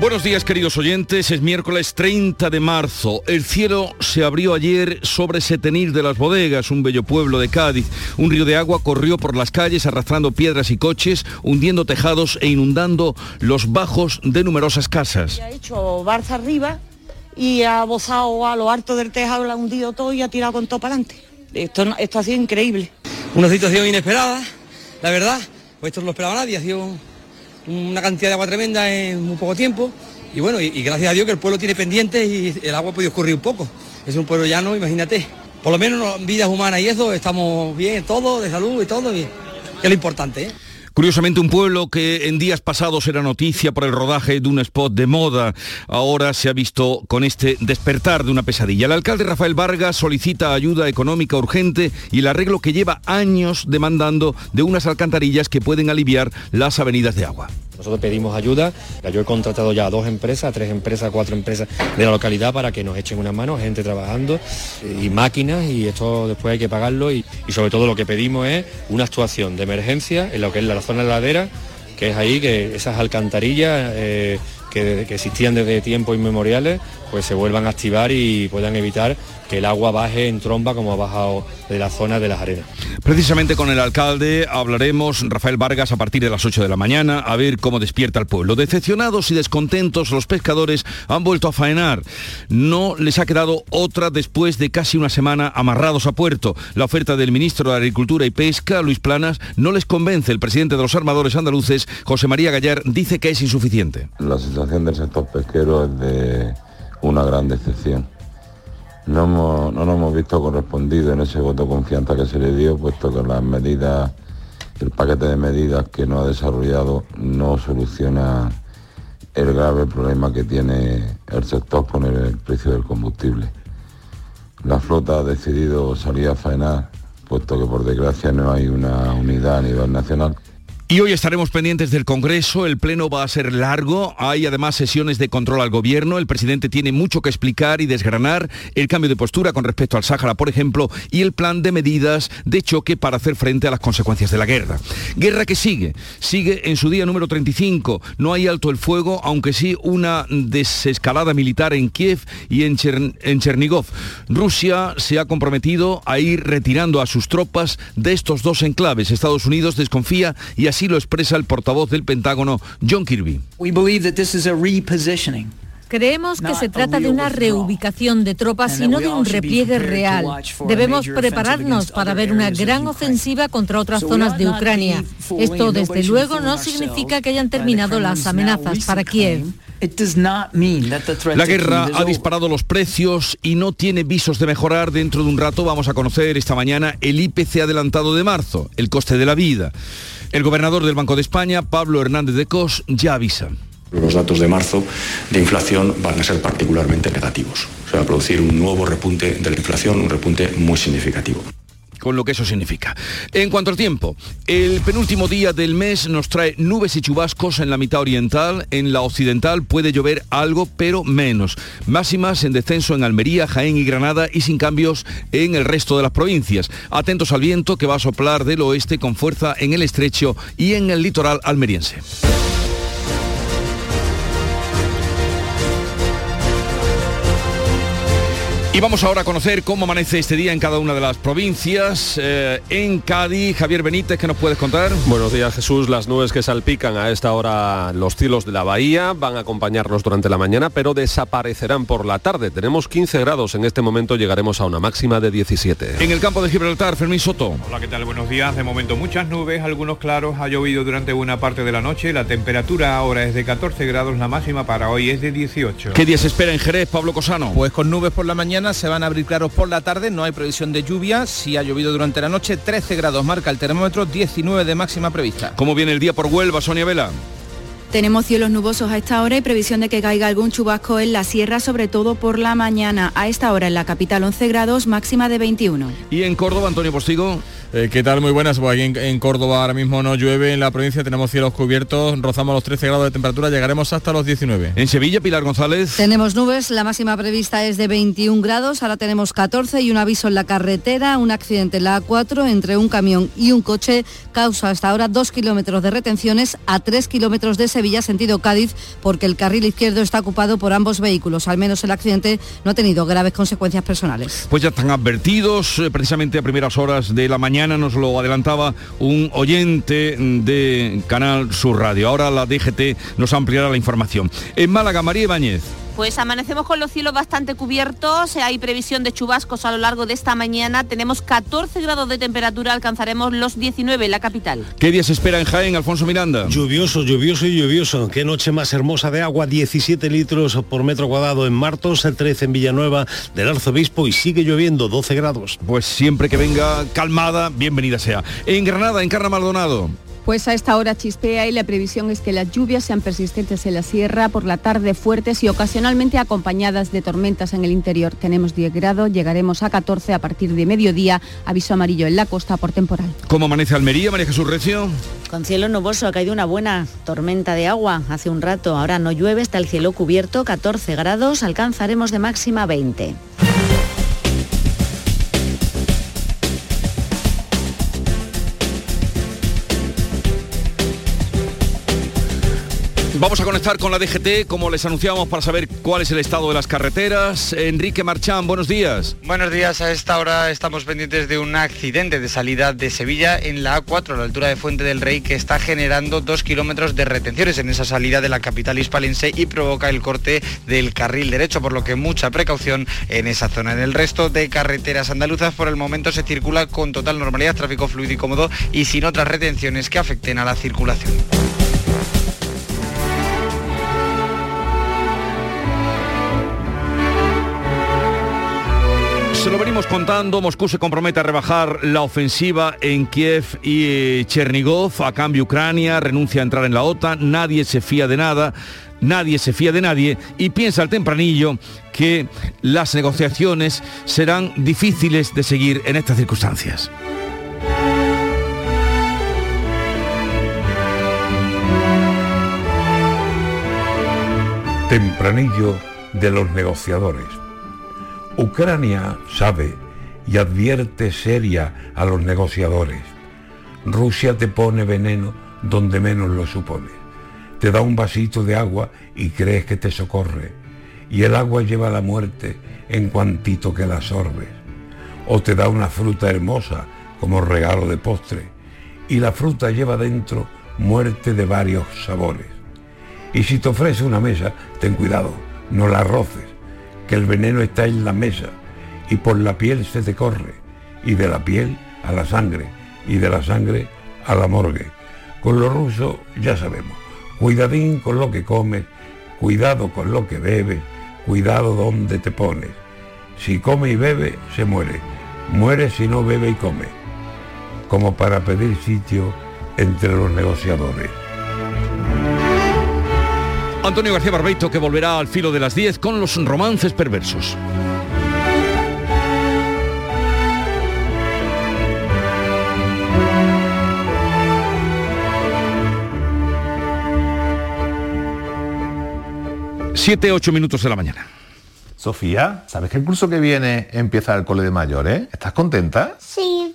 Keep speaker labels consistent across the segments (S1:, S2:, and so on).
S1: Buenos días queridos oyentes, es miércoles 30 de marzo. El cielo se abrió ayer sobre Setenir de las Bodegas, un bello pueblo de Cádiz. Un río de agua corrió por las calles arrastrando piedras y coches, hundiendo tejados e inundando los bajos de numerosas casas.
S2: Ha hecho barza arriba y ha bozado a lo alto del tejado, lo ha hundido todo y ha tirado con todo para adelante. Esto, esto ha sido increíble.
S3: Una situación inesperada, la verdad, pues esto no lo esperaba nadie, ha sido una cantidad de agua tremenda en muy poco tiempo y bueno, y, gracias a Dios que el pueblo tiene pendientes y el agua ha podido escurrir un poco. Es un pueblo llano, imagínate. Por lo menos no- vidas humanas y eso, estamos bien, todo, de salud y todo, que es lo importante. ¿eh?
S1: Curiosamente un pueblo que en días pasados era noticia por el rodaje de un spot de moda, ahora se ha visto con este despertar de una pesadilla. El alcalde Rafael Vargas solicita ayuda económica urgente y el arreglo que lleva años demandando de unas alcantarillas que pueden aliviar las avenidas de agua.
S4: Nosotros pedimos ayuda, yo he contratado ya a dos empresas, a tres empresas, a cuatro empresas de la localidad para que nos echen una mano, gente trabajando y máquinas y esto después hay que pagarlo y, y sobre todo lo que pedimos es una actuación de emergencia en lo que es la zona de la ladera, que es ahí que esas alcantarillas eh, que, que existían desde tiempos inmemoriales pues se vuelvan a activar y puedan evitar que el agua baje en tromba como ha bajado de la zona de las arenas.
S1: Precisamente con el alcalde hablaremos, Rafael Vargas, a partir de las 8 de la mañana, a ver cómo despierta el pueblo. Decepcionados y descontentos, los pescadores han vuelto a faenar. No les ha quedado otra después de casi una semana amarrados a puerto. La oferta del ministro de Agricultura y Pesca, Luis Planas, no les convence. El presidente de los armadores andaluces, José María Gallar, dice que es insuficiente.
S5: La situación del sector pesquero es de una gran decepción. No, no nos hemos visto correspondido en ese voto de confianza que se le dio, puesto que las medidas, el paquete de medidas que no ha desarrollado no soluciona el grave problema que tiene el sector con el precio del combustible. La flota ha decidido salir a faenar, puesto que por desgracia no hay una unidad a nivel nacional.
S1: Y hoy estaremos pendientes del Congreso, el Pleno va a ser largo, hay además sesiones de control al Gobierno, el presidente tiene mucho que explicar y desgranar, el cambio de postura con respecto al Sáhara, por ejemplo, y el plan de medidas de choque para hacer frente a las consecuencias de la guerra. Guerra que sigue, sigue en su día número 35, no hay alto el fuego, aunque sí una desescalada militar en Kiev y en, Chern- Chernigov. Rusia se ha comprometido a ir retirando a sus tropas de estos dos enclaves. Estados Unidos desconfía y así lo expresa el portavoz del Pentágono, John Kirby.
S6: We believe that this is a repositioning.
S7: Creemos que se trata de una reubicación de tropas y no de un repliegue real. Debemos prepararnos para ver una gran ofensiva contra otras zonas de Ucrania. Esto, desde luego, no significa que hayan terminado las amenazas para Kiev.
S6: It does not mean that the threat
S1: La guerra ha disparado los precios y no tiene visos de mejorar. Dentro de un rato vamos a conocer esta mañana el IPC adelantado de marzo, el coste de la vida. El gobernador del Banco de España, Pablo Hernández de Cos, ya avisa.
S8: Los datos de marzo de inflación van a ser particularmente negativos. Se va a producir un nuevo repunte de la inflación, un repunte muy significativo.
S1: Con lo que eso significa. En cuanto al tiempo, el penúltimo día del mes nos trae nubes y chubascos en la mitad oriental, en la occidental puede llover algo, pero menos. Máximas en descenso en Almería, Jaén y Granada y sin cambios en el resto de las provincias. Atentos al viento que va a soplar del oeste con fuerza en el estrecho y en el litoral almeriense. Y vamos ahora a conocer cómo amanece este día en cada una de las provincias. Eh, en Cádiz, Javier Benítez, ¿qué nos puedes contar?
S9: Buenos días Jesús, las nubes que salpican a esta hora los cielos de la bahía van a acompañarnos durante la mañana, pero desaparecerán por la tarde. Tenemos 15 grados, en este momento llegaremos a una máxima de 17.
S1: En el campo de Gibraltar, Fermín Soto.
S10: Hola, ¿qué tal? Buenos días. De momento muchas nubes, algunos claros, ha llovido durante una parte de la noche. La temperatura ahora es de 14 grados, la máxima para hoy es de 18.
S1: ¿Qué día se espera en Jerez, Pablo Cosano?
S11: Pues con nubes por la mañana se van a abrir claros por la tarde, no hay previsión de lluvia, si ha llovido durante la noche, 13 grados marca el termómetro, 19 de máxima prevista.
S1: ¿Cómo viene el día por Huelva, Sonia Vela?
S12: Tenemos cielos nubosos a esta hora y previsión de que caiga algún chubasco en la sierra, sobre todo por la mañana. A esta hora en la capital 11 grados, máxima de 21.
S1: ¿Y en Córdoba, Antonio Postigo?
S13: Eh, ¿Qué tal? Muy buenas. Pues aquí en, en, Córdoba ahora mismo no llueve, en la provincia tenemos cielos cubiertos, rozamos los 13 grados de temperatura, llegaremos hasta los 19.
S1: En Sevilla, Pilar González.
S14: Tenemos nubes, la máxima prevista es de 21 grados, ahora tenemos 14 y un aviso en la carretera, un accidente en la A4 entre un camión y un coche causa hasta ahora 2 kilómetros de retenciones a 3 kilómetros de Sevilla, sentido Cádiz, porque el carril izquierdo está ocupado por ambos vehículos. Al menos el accidente no ha tenido graves consecuencias personales.
S1: Pues ya están advertidos, eh, precisamente a primeras horas de la mañana nos lo adelantaba un oyente de Canal Sur Radio. Ahora la DGT nos ampliará la información. En Málaga, María Ibáñez.
S15: Pues amanecemos con los cielos bastante cubiertos, hay previsión de chubascos a lo largo de esta mañana, tenemos 14 grados de temperatura, alcanzaremos los 19 en la capital.
S1: ¿Qué días espera en Jaén, Alfonso Miranda?
S16: Lluvioso, lluvioso y lluvioso. Qué noche más hermosa de agua, 17 litros por metro cuadrado en Martos, 13 en Villanueva del Arzobispo y sigue lloviendo 12 grados.
S1: Pues siempre que venga calmada, bienvenida sea. En Granada, en Carna Maldonado.
S12: Pues a esta hora chispea y la previsión es que las lluvias sean persistentes en la sierra, por la tarde fuertes y ocasionalmente acompañadas de tormentas en el interior. Tenemos 10 grados, llegaremos a 14 a partir de mediodía, aviso amarillo en la costa por temporal.
S1: ¿Cómo amanece Almería, María Jesús Recio?
S17: Con cielo nuboso, ha caído una buena tormenta de agua hace un rato, ahora no llueve, está el cielo cubierto, 14 grados, alcanzaremos de máxima 20.
S1: Vamos a conectar con la DGT, como les anunciamos, para saber cuál es el estado de las carreteras. Enrique Marchán, buenos días.
S18: Buenos días, a esta hora estamos pendientes de un accidente de salida de Sevilla en la A4, a la altura de Fuente del Rey, que está generando dos kilómetros de retenciones en esa salida de la capital hispalense y provoca el corte del carril derecho, por lo que mucha precaución en esa zona. En el resto de carreteras andaluzas, por el momento se circula con total normalidad, tráfico fluido y cómodo y sin otras retenciones que afecten a la circulación.
S1: Venimos contando, Moscú se compromete a rebajar la ofensiva en Kiev y eh, Chernigov, a cambio Ucrania renuncia a entrar en la OTAN, nadie se fía de nada, nadie se fía de nadie y piensa al tempranillo que las negociaciones serán difíciles de seguir en estas circunstancias.
S19: Tempranillo de los negociadores. Ucrania sabe y advierte seria a los negociadores. Rusia te pone veneno donde menos lo supone. Te da un vasito de agua y crees que te socorre. Y el agua lleva la muerte en cuantito que la sorbes. O te da una fruta hermosa como regalo de postre. Y la fruta lleva dentro muerte de varios sabores. Y si te ofrece una mesa, ten cuidado, no la roces que el veneno está en la mesa y por la piel se te corre, y de la piel a la sangre, y de la sangre a la morgue. Con lo ruso ya sabemos, cuidadín con lo que comes, cuidado con lo que bebes, cuidado donde te pones. Si come y bebe, se muere, muere si no bebe y come, como para pedir sitio entre los negociadores.
S1: Antonio García Barbeito que volverá al filo de las 10 con los romances perversos. Siete, ocho minutos de la mañana.
S20: Sofía, ¿sabes que el curso que viene empieza el cole de mayores? ¿Estás contenta?
S21: Sí,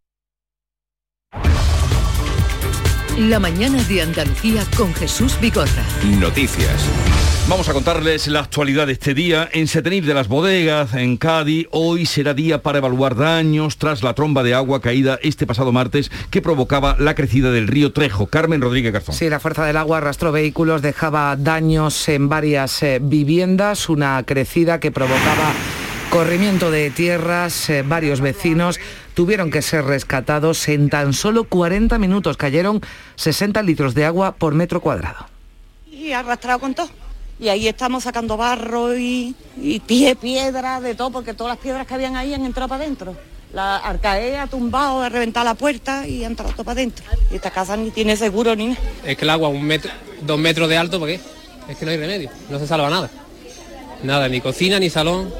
S22: La mañana de Andalucía con Jesús Vigorra.
S23: Noticias.
S1: Vamos a contarles la actualidad de este día. En Setenil de las Bodegas, en Cádiz, hoy será día para evaluar daños tras la tromba de agua caída este pasado martes que provocaba la crecida del río Trejo. Carmen Rodríguez Garzón.
S24: Sí, la fuerza del agua arrastró vehículos, dejaba daños en varias eh, viviendas, una crecida que provocaba corrimiento de tierras, eh, varios vecinos tuvieron que ser rescatados en tan solo 40 minutos. Cayeron 60 litros de agua por metro cuadrado.
S25: Y arrastrado con todo. Y ahí estamos sacando barro y, y pie, piedra, de todo, porque todas las piedras que habían ahí han entrado para adentro. La arcae ha tumbado, ha reventado la puerta y ha entrado todo para adentro. Y esta casa ni tiene seguro ni nada.
S26: Es que el agua un metro, dos metros de alto, ¿para qué? Es que no hay remedio, no se salva nada. Nada, ni cocina, ni salón.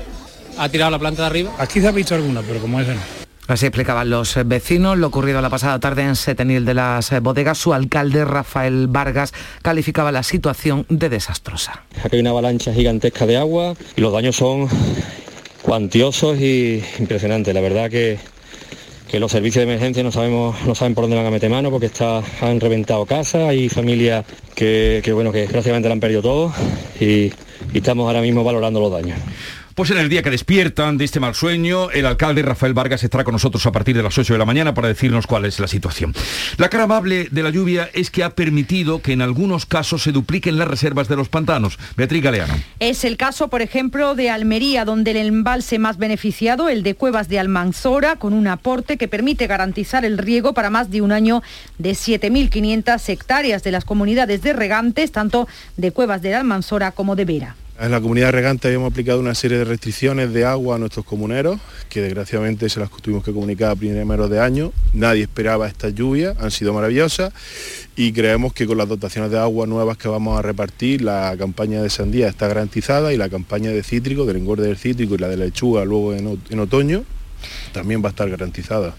S26: Ha tirado la planta de arriba.
S27: Aquí se ha visto alguna, pero como esa no.
S24: Así explicaban los vecinos lo ocurrido la pasada tarde en Setenil de las Bodegas. Su alcalde, Rafael Vargas, calificaba la situación de desastrosa.
S28: Aquí hay una avalancha gigantesca de agua y los daños son cuantiosos y impresionantes. La verdad que, que los servicios de emergencia no sabemos, no saben por dónde van a meter mano porque está, han reventado casas, hay familias que, que, bueno que prácticamente lo han perdido todo y, y estamos ahora mismo valorando los daños.
S1: Pues en el día que despiertan de este mal sueño, el alcalde Rafael Vargas estará con nosotros a partir de las 8 de la mañana para decirnos cuál es la situación. La cara amable de la lluvia es que ha permitido que en algunos casos se dupliquen las reservas de los pantanos. Beatriz Galeano.
S29: Es el caso, por ejemplo, de Almería, donde el embalse más beneficiado, el de Cuevas de Almanzora, con un aporte que permite garantizar el riego para más de un año de 7.500 hectáreas de las comunidades de regantes, tanto de Cuevas de Almanzora como de Vera.
S30: En la comunidad regante habíamos aplicado una serie de restricciones de agua a nuestros comuneros, que desgraciadamente se las tuvimos que comunicar a primeros de año. Nadie esperaba estas lluvias, han sido maravillosas y creemos que con las dotaciones de agua nuevas que vamos a repartir, la campaña de sandía está garantizada y la campaña de cítrico, del engorde del cítrico y la de la lechuga luego en, en otoño, también va a estar garantizada.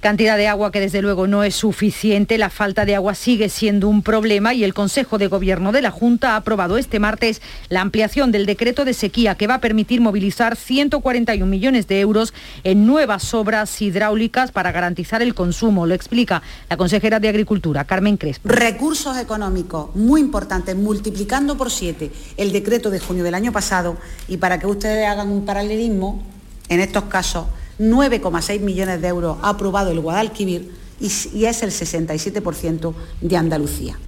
S29: Cantidad de agua que desde luego no es suficiente, la falta de agua sigue siendo un problema y el Consejo de Gobierno de la Junta ha aprobado este martes la ampliación del decreto de sequía que va a permitir movilizar 141 millones de euros en nuevas obras hidráulicas para garantizar el consumo. Lo explica la consejera de Agricultura, Carmen Crespo.
S31: Recursos económicos muy importantes, multiplicando por siete el decreto de junio del año pasado y para que ustedes hagan un paralelismo, en estos casos 9,6 millones de euros ha aprobado el Guadalquivir y, es el 67% de Andalucía.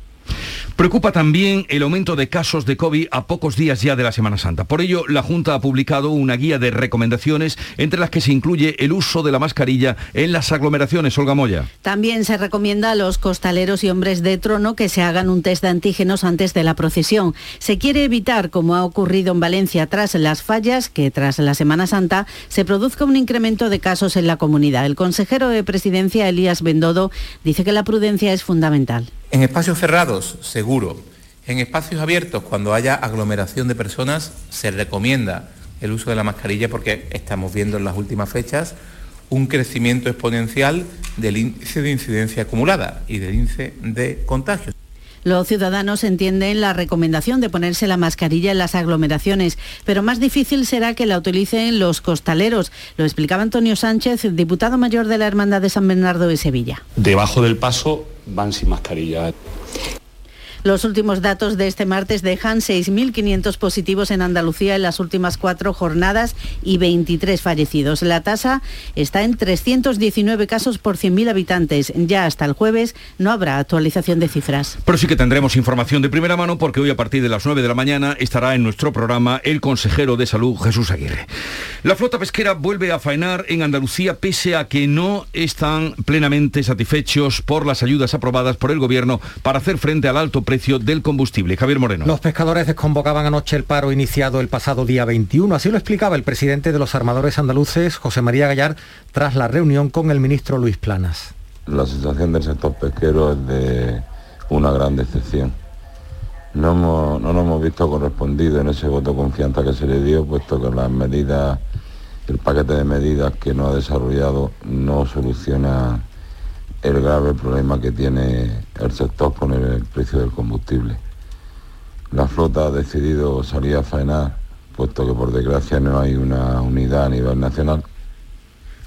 S1: Preocupa también el aumento de casos de COVID a pocos días ya de la Semana Santa. Por ello, la Junta ha publicado una guía de recomendaciones entre las que se incluye el uso de la mascarilla en las aglomeraciones. Olga Moya.
S32: También se recomienda a los costaleros y hombres de trono que se hagan un test de antígenos antes de la procesión. Se quiere evitar, como ha ocurrido en Valencia tras las fallas, que tras la Semana Santa se produzca un incremento de casos en la comunidad. El consejero de Presidencia, Elías Bendodo, dice que la prudencia es fundamental.
S2: En espacios cerrados, seguro. En espacios abiertos, cuando haya aglomeración de personas, se recomienda el uso de la mascarilla porque estamos viendo en las últimas fechas un crecimiento exponencial del índice de incidencia acumulada y del índice de contagios.
S32: Los ciudadanos entienden la recomendación de ponerse la mascarilla en las aglomeraciones, pero más difícil será que la utilicen los costaleros. Lo explicaba Antonio Sánchez, diputado mayor de la Hermandad de San Bernardo de Sevilla.
S33: Debajo del paso van sin mascarilla.
S32: Los últimos datos de este martes dejan 6.500 positivos en Andalucía en las últimas cuatro jornadas y 23 fallecidos. La tasa está en 319 casos por 100.000 habitantes. Ya hasta el jueves no habrá actualización de cifras.
S1: Pero sí que tendremos información de primera mano porque hoy a partir de las 9 de la mañana estará en nuestro programa el consejero de salud Jesús Aguirre. La flota pesquera vuelve a faenar en Andalucía pese a que no están plenamente satisfechos por las ayudas aprobadas por el gobierno para hacer frente al alto precio precio del combustible. Javier Moreno.
S34: Los pescadores desconvocaban anoche el paro iniciado el pasado día 21. Así lo explicaba el presidente de los armadores andaluces, José María Gallar, tras la reunión con el ministro Luis Planas.
S5: La situación del sector pesquero es de una gran decepción. No, hemos, no nos hemos visto correspondido en ese voto de confianza que se le dio, puesto que las medidas, el paquete de medidas que no ha desarrollado no soluciona el grave problema que tiene el sector con el precio del combustible. La flota ha decidido salir a faenar, puesto que por desgracia no hay una unidad a nivel nacional.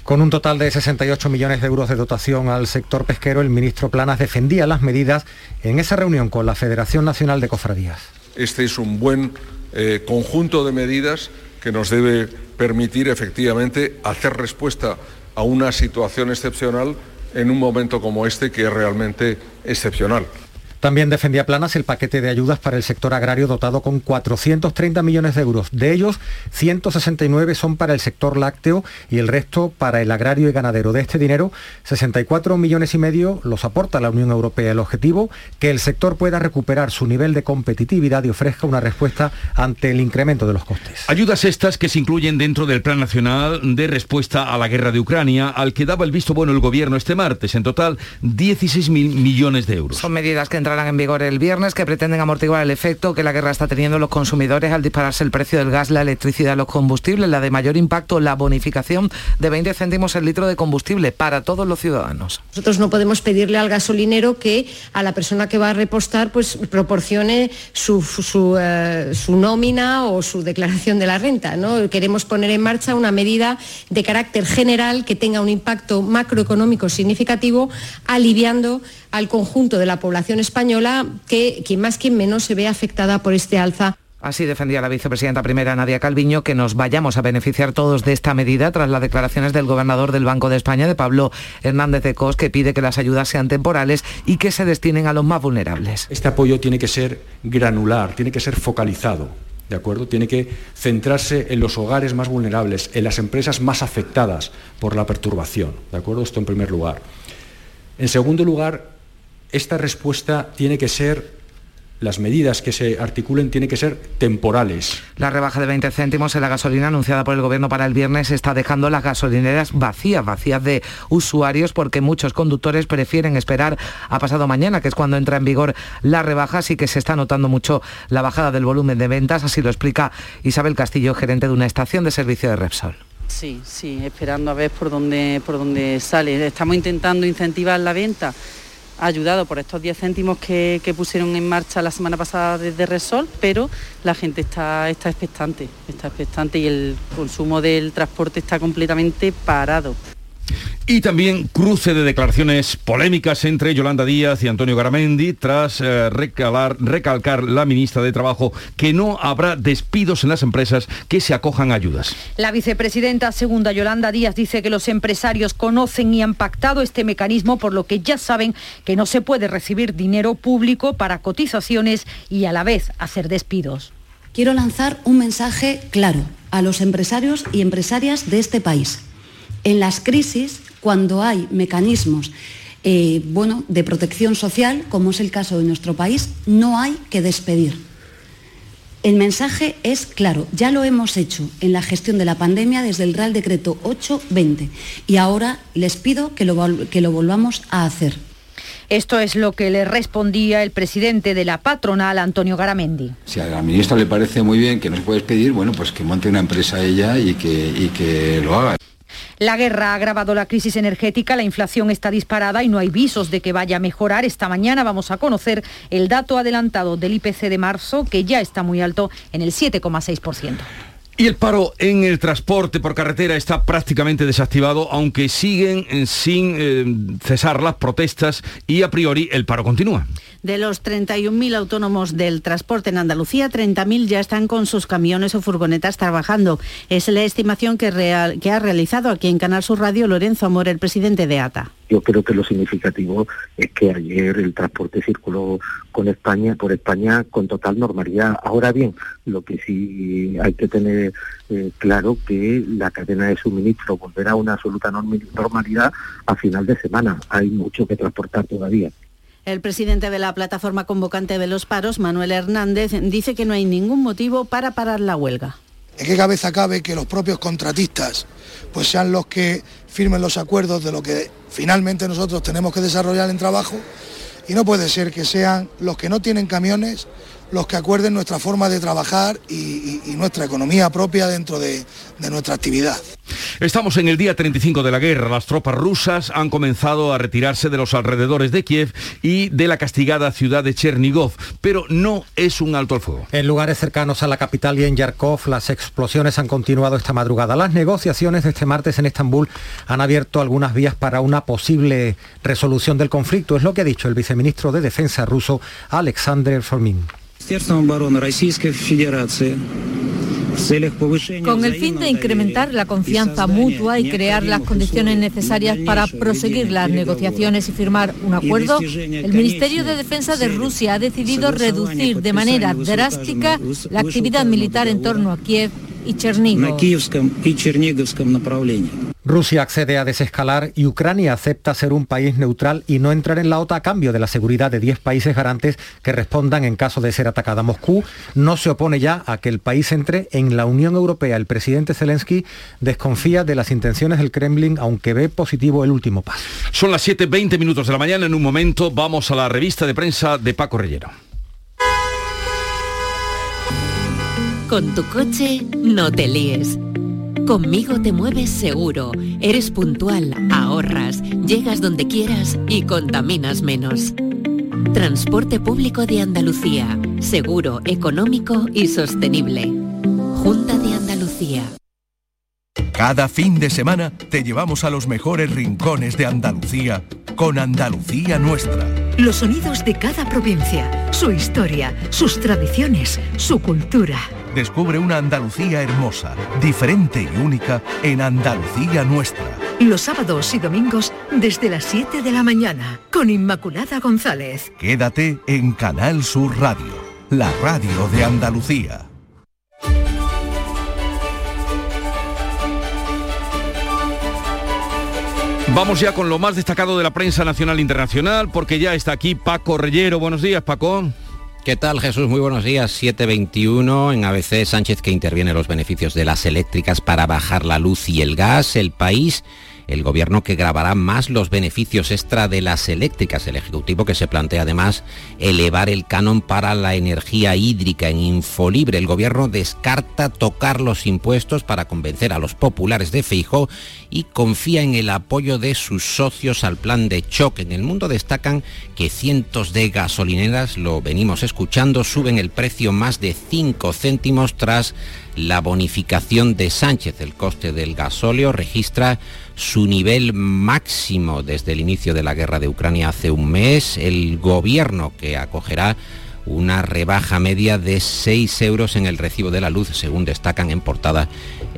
S34: Con un total de 68 millones de euros de dotación al sector pesquero, el ministro Planas defendía las medidas en esa reunión con la Federación Nacional de Cofradías.
S35: este es un buen eh, conjunto de medidas que nos debe permitir efectivamente hacer respuesta a una situación excepcional en un momento como este que es realmente excepcional.
S34: También defendía Planas el paquete de ayudas para el sector agrario dotado con 430 millones de euros. De ellos, 169 son para el sector lácteo y el resto para el agrario y ganadero. De este dinero, 64 millones y medio los aporta la Unión Europea. El objetivo, que el sector pueda recuperar su nivel de competitividad y ofrezca una respuesta ante el incremento de los costes.
S1: Ayudas estas que se incluyen dentro del Plan Nacional de Respuesta a la Guerra de Ucrania, al que daba el visto bueno el Gobierno este martes. En total, 16.000 millones de euros.
S24: Son medidas que entrarán en vigor el viernes que pretenden amortiguar el efecto que la guerra está teniendo los consumidores al dispararse el precio del gas, la electricidad, los combustibles. La de mayor impacto, la bonificación de 20 céntimos el litro de combustible para todos los ciudadanos.
S36: Nosotros no podemos pedirle al gasolinero que a la persona que va a repostar pues proporcione su, su, eh, su nómina o su declaración de la renta. ¿no? Queremos poner en marcha una medida de carácter general que tenga un impacto macroeconómico significativo, aliviando al conjunto de la población española que quien más quien menos se ve afectada por este alza.
S24: Así defendía la vicepresidenta primera Nadia Calviño que nos vayamos a beneficiar todos de esta medida tras las declaraciones del gobernador del Banco de España, de Pablo Hernández de Cos, que pide que las ayudas sean temporales y que se destinen a los más vulnerables.
S37: Este apoyo tiene que ser granular, tiene que ser focalizado. ¿De acuerdo? Tiene que centrarse en los hogares más vulnerables, en las empresas más afectadas por la perturbación. ¿De acuerdo? Esto en primer lugar. En segundo lugar, esta respuesta tiene que ser las medidas que se articulen tienen que ser temporales.
S24: La rebaja de 20 céntimos en la gasolina anunciada por el Gobierno para el viernes está dejando las gasolineras vacías, vacías de usuarios, porque muchos conductores prefieren esperar a pasado mañana, que es cuando entra en vigor la rebaja, así que se está notando mucho la bajada del volumen de ventas, así lo explica Isabel Castillo, gerente de una estación de servicio de Repsol.
S38: Sí, sí, esperando a ver por dónde, por dónde sale. Estamos intentando incentivar la venta ayudado por estos 10 céntimos que, pusieron en marcha la semana pasada desde Resol, pero la gente está, está expectante, está expectante y el consumo del transporte está completamente parado.
S1: Y también cruce de declaraciones polémicas entre Yolanda Díaz y Antonio Garamendi tras eh, recalcar la ministra de Trabajo que no habrá despidos en las empresas que se acojan a ayudas.
S29: La vicepresidenta segunda Yolanda Díaz dice que los empresarios conocen y han pactado este mecanismo por lo que ya saben que no se puede recibir dinero público para cotizaciones y a la vez hacer despidos.
S39: Quiero lanzar un mensaje claro a los empresarios y empresarias de este país. En las crisis cuando hay mecanismos eh, bueno, de protección social, como es el caso de nuestro país, no hay que despedir. El mensaje es claro, ya lo hemos hecho en la gestión de la pandemia desde el Real Decreto 820 y ahora les pido que lo, que lo volvamos a hacer.
S29: Esto es lo que le respondía el presidente de la patronal, Antonio Garamendi.
S40: Si a la ministra le parece muy bien que no se puede despedir, bueno, pues que monte una empresa ella y que, y que lo haga.
S29: La guerra ha agravado la crisis energética, la inflación está disparada y no hay visos de que vaya a mejorar. Esta mañana vamos a conocer el dato adelantado del IPC de marzo, que ya está muy alto en el 7,6%.
S1: Y el paro en el transporte por carretera está prácticamente desactivado, aunque siguen eh, sin eh, cesar las protestas y a priori el paro continúa.
S32: De los 31.000 autónomos del transporte en Andalucía, 30.000 ya están con sus camiones o furgonetas trabajando. Es la estimación que, ha realizado aquí en Canal Sur Radio Lorenzo Amor, el presidente de ATA.
S41: Yo creo que lo significativo es que ayer el transporte circuló con España, por España con total normalidad. Ahora bien, lo que sí hay que tener eh, claro que la cadena de suministro volverá a una absoluta normalidad a final de semana. Hay mucho que transportar todavía.
S32: El presidente de la plataforma convocante de los paros, Manuel Hernández, dice que no hay ningún motivo para parar la huelga.
S42: ¿En qué cabeza cabe que los propios contratistas pues sean los que firmen los acuerdos de lo que finalmente nosotros tenemos que desarrollar en trabajo? Y no puede ser que sean los que no tienen camiones los que acuerden nuestra forma de trabajar y, nuestra economía propia dentro de, de, nuestra actividad.
S1: Estamos en el día 35 de la guerra. Las tropas rusas han comenzado a retirarse de los alrededores de Kiev y de la castigada ciudad de Chernigov, pero no es un alto al fuego.
S34: En lugares cercanos a la capital y en Yarkov, las explosiones han continuado esta madrugada. Las negociaciones de este martes en Estambul han abierto algunas vías para una posible resolución del conflicto, es lo que ha dicho el viceministro de Defensa ruso, Alexander Formin.
S29: Con el fin de incrementar la confianza mutua y crear las condiciones necesarias para proseguir las negociaciones y firmar un acuerdo, el Ministerio de Defensa de Rusia ha decidido reducir de manera drástica la actividad militar en torno a Kiev y Chernigov.
S34: Rusia accede a desescalar y Ucrania acepta ser un país neutral y no entrar en la OTAN a cambio de la seguridad de 10 países garantes que respondan en caso de ser atacada. Moscú no se opone ya a que el país entre en la Unión Europea. El presidente Zelensky desconfía de las intenciones del Kremlin, aunque ve positivo el último paso.
S1: Son las 7.20 minutos de la mañana. En un momento vamos a la revista de prensa de Paco Rellero.
S43: Con tu coche no te líes. Conmigo te mueves seguro, eres puntual, ahorras, llegas donde quieras y contaminas menos. Transporte público de Andalucía, seguro, económico y sostenible. Junta de Andalucía.
S44: Cada fin de semana te llevamos a los mejores rincones de Andalucía con Andalucía Nuestra.
S45: Los sonidos de cada provincia, su historia, sus tradiciones, su cultura.
S44: Descubre una Andalucía hermosa, diferente y única en Andalucía Nuestra.
S45: Los sábados y domingos desde las 7 de la mañana con Inmaculada González.
S44: Quédate en Canal Sur Radio, la radio de Andalucía.
S1: Vamos ya con lo más destacado de la prensa nacional e internacional, porque ya está aquí Paco Rellero. Buenos días, Paco.
S46: ¿Qué tal Jesús? Muy buenos días. 721 en ABC Sánchez que interviene los beneficios de las eléctricas para bajar la luz y el gas. El país el gobierno que grabará más los beneficios extra de las eléctricas, el Ejecutivo que se plantea además elevar el canon para la energía hídrica en Infolibre. El gobierno descarta tocar los impuestos para convencer a los populares de Feijó y confía en el apoyo de sus socios al plan de choque. En el mundo destacan que cientos de gasolineras, lo venimos escuchando, suben el precio más de 5 céntimos tras la bonificación de Sánchez. El coste del gasóleo registra su nivel máximo desde el inicio de la guerra de Ucrania hace un mes. El gobierno que acogerá una rebaja media de 6 euros en el recibo de la luz, según destacan en portada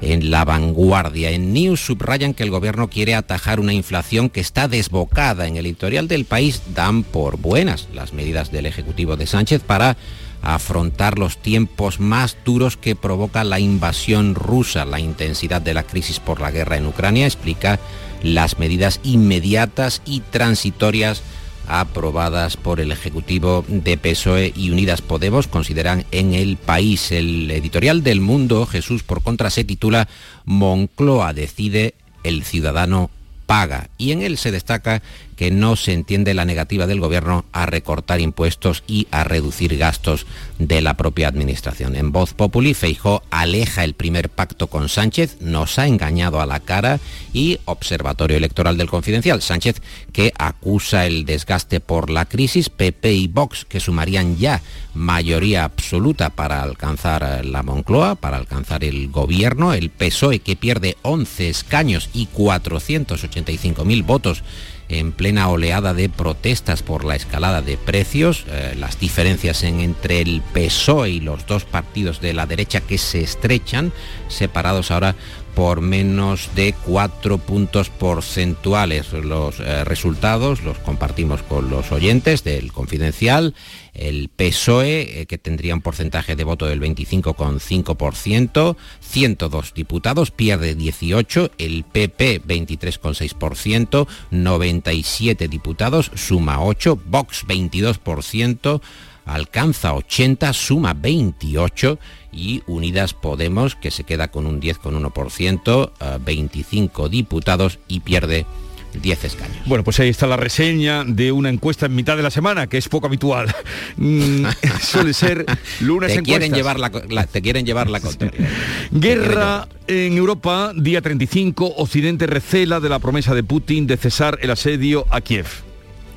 S46: en La Vanguardia. En News subrayan que el gobierno quiere atajar una inflación que está desbocada. En el editorial del país dan por buenas las medidas del Ejecutivo de Sánchez para afrontar los tiempos más duros que provoca la invasión rusa. La intensidad de la crisis por la guerra en Ucrania explica las medidas inmediatas y transitorias aprobadas por el Ejecutivo de PSOE y Unidas Podemos, consideran en el país. El editorial del Mundo, Jesús por contra, se titula Moncloa decide, el ciudadano paga. Y en él se destaca que no se entiende la negativa del gobierno a recortar impuestos y a reducir gastos de la propia administración. En voz populi, Feijó aleja el primer pacto con Sánchez, nos ha engañado a la cara y Observatorio Electoral del Confidencial. Sánchez que acusa el desgaste por la crisis, PP y Vox que sumarían ya mayoría absoluta para alcanzar la Moncloa, para alcanzar el gobierno, el PSOE que pierde 11 escaños y 485.000 votos en plena oleada de protestas por la escalada de precios, eh, las diferencias entre el PSOE y los dos partidos de la derecha que se estrechan, separados ahora por menos de cuatro puntos porcentuales. Los eh, resultados los compartimos con los oyentes del Confidencial. El PSOE, eh, que tendría un porcentaje de voto del 25,5%, 102 diputados, pierde 18, el PP 23,6%, 97 diputados, suma 8, Vox 22%, alcanza 80, suma 28 y Unidas Podemos, que se queda con un 10,1%, 25 eh, diputados y pierde 10 escaños.
S1: Bueno, pues ahí está la reseña de una encuesta en mitad de la semana, que es poco habitual. Mm, suele ser lunes
S46: te quieren llevar la, Te quieren llevar la contraria.
S1: Guerra en Europa, día 35, Occidente recela de la promesa de Putin de cesar el asedio a Kiev.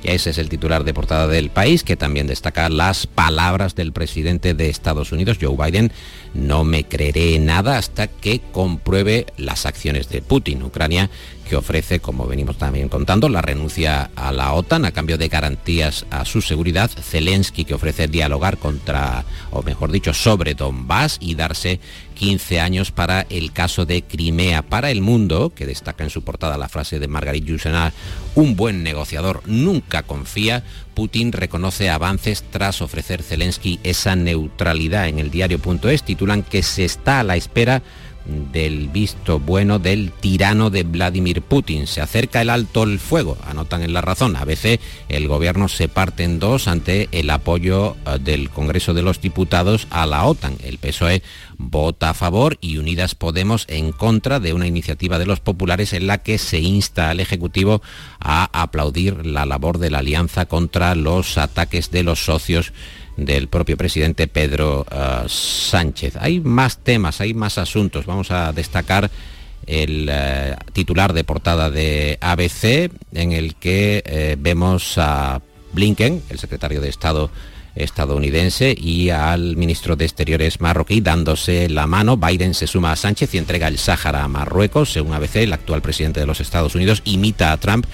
S46: Ese es el titular de portada del país, que también destaca las palabras del presidente de Estados Unidos, Joe Biden. No me creeré nada hasta que compruebe las acciones de Putin. Ucrania que ofrece, como venimos también contando, la renuncia a la OTAN a cambio de garantías a su seguridad. Zelensky que ofrece dialogar contra, o mejor dicho, sobre Donbass y darse 15 años para el caso de Crimea. Para el mundo, que destaca en su portada la frase de Margarit Yusenar, un buen negociador nunca confía, Putin reconoce avances tras ofrecer Zelensky esa neutralidad. En el diario.es titulan que se está a la espera del visto bueno del tirano de Vladimir Putin. Se acerca el alto el fuego, anotan en la razón. A veces el gobierno se parte en dos ante el apoyo eh, del Congreso de los Diputados a la OTAN. El PSOE vota a favor y Unidas Podemos en contra de una iniciativa de los populares en la que se insta al Ejecutivo a aplaudir la labor de la alianza contra los ataques de los socios del propio presidente Pedro eh, Sánchez. Hay más temas, hay más asuntos. Vamos a destacar el eh, titular de portada de ABC, en el que eh, vemos a Blinken, el secretario de Estado estadounidense, y al ministro de Exteriores marroquí dándose la mano. Biden se suma a Sánchez y entrega el Sáhara a Marruecos. Según ABC, el actual presidente de los Estados Unidos imita a Trump,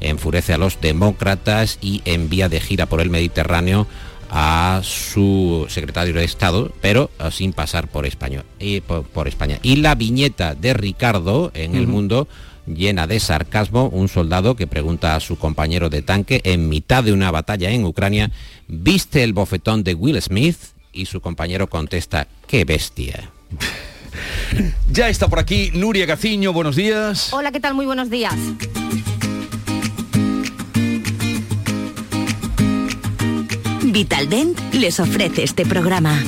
S46: enfurece a los demócratas y envía de gira por el Mediterráneo a su secretario de Estado, pero eh, sin pasar por, España. Y, por, España. Y la viñeta de Ricardo en el mundo llena de sarcasmo, un soldado que pregunta a su compañero de tanque en mitad de una batalla en Ucrania, ¿viste el bofetón de Will Smith? Y su compañero contesta, ¡qué bestia!
S1: Ya está por aquí Nuria Gaciño, buenos días.
S47: Hola, ¿qué tal? Muy buenos días.
S48: Vitaldent les ofrece este programa.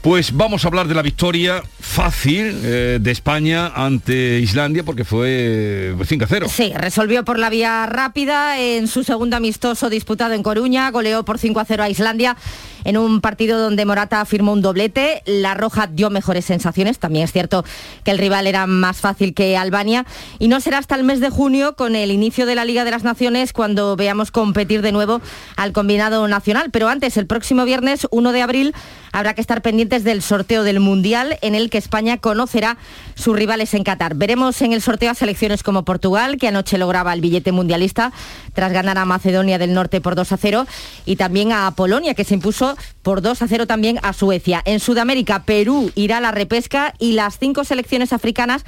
S1: Pues vamos a hablar de la victoria fácil eh, de España ante Islandia porque fue 5 a 0.
S47: Sí, resolvió por la vía rápida en su segundo amistoso disputado en Coruña, goleó por 5 a 0 a Islandia en un partido donde Morata firmó un doblete. La Roja dio mejores sensaciones, también es cierto que el rival era más fácil que Albania y no será hasta el mes de junio con el inicio de la Liga de las Naciones cuando veamos competir de nuevo al combinado nacional, pero antes el próximo viernes 1 de abril habrá que estar pendientes del sorteo del Mundial en el que España conocerá sus rivales en Qatar. Veremos en el sorteo a selecciones como Portugal, que anoche lograba el billete mundialista tras ganar a Macedonia del Norte por 2 a 0, y también a Polonia, que se impuso por 2 a 0 también a Suecia. En Sudamérica, Perú irá a la repesca y las cinco selecciones africanas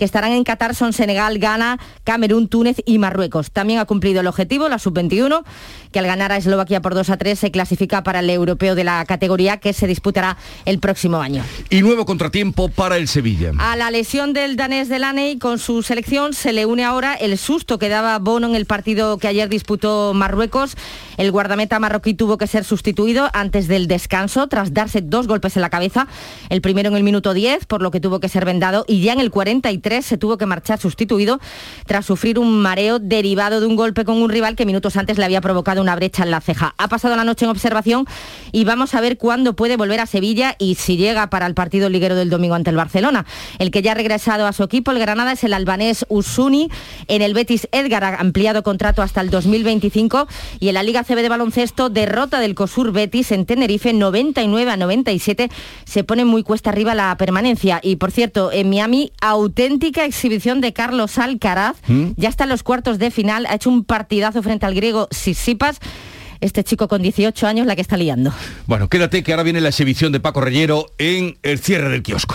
S47: que estarán en Qatar son Senegal, Ghana, Camerún, Túnez y Marruecos. También ha cumplido el objetivo la sub-21, que al ganar a Eslovaquia por 2 a 3 se clasifica para el europeo de la categoría que se disputará el próximo año.
S1: Y nuevo contratiempo para el Sevilla.
S47: A la lesión del danés Delaney con su selección se le une ahora el susto que daba Bono en el partido que ayer disputó Marruecos. El guardameta marroquí tuvo que ser sustituido antes del descanso tras darse dos golpes en la cabeza. El primero en el minuto 10, por lo que tuvo que ser vendado, y ya en el 43 se tuvo que marchar sustituido tras sufrir un mareo derivado de un golpe con un rival que minutos antes le había provocado una brecha en la ceja. Ha pasado la noche en observación y vamos a ver cuándo puede volver a Sevilla y si llega para el partido liguero del domingo ante el Barcelona. El que ya ha regresado a su equipo, el Granada, es el albanés Usuni. En el Betis, Edgar ha ampliado contrato hasta el 2025 y en la Liga CB de baloncesto, derrota del COSUR Betis en Tenerife 99 a 97. Se pone muy cuesta arriba la permanencia. Y por cierto, en Miami, auténtico exhibición de Carlos Alcaraz. ¿Mm? Ya está en los cuartos de final, ha hecho un partidazo frente al griego Sisipas este chico con 18 años la que está liando.
S1: Bueno, quédate que ahora viene la exhibición de Paco Reyero en el cierre del kiosco.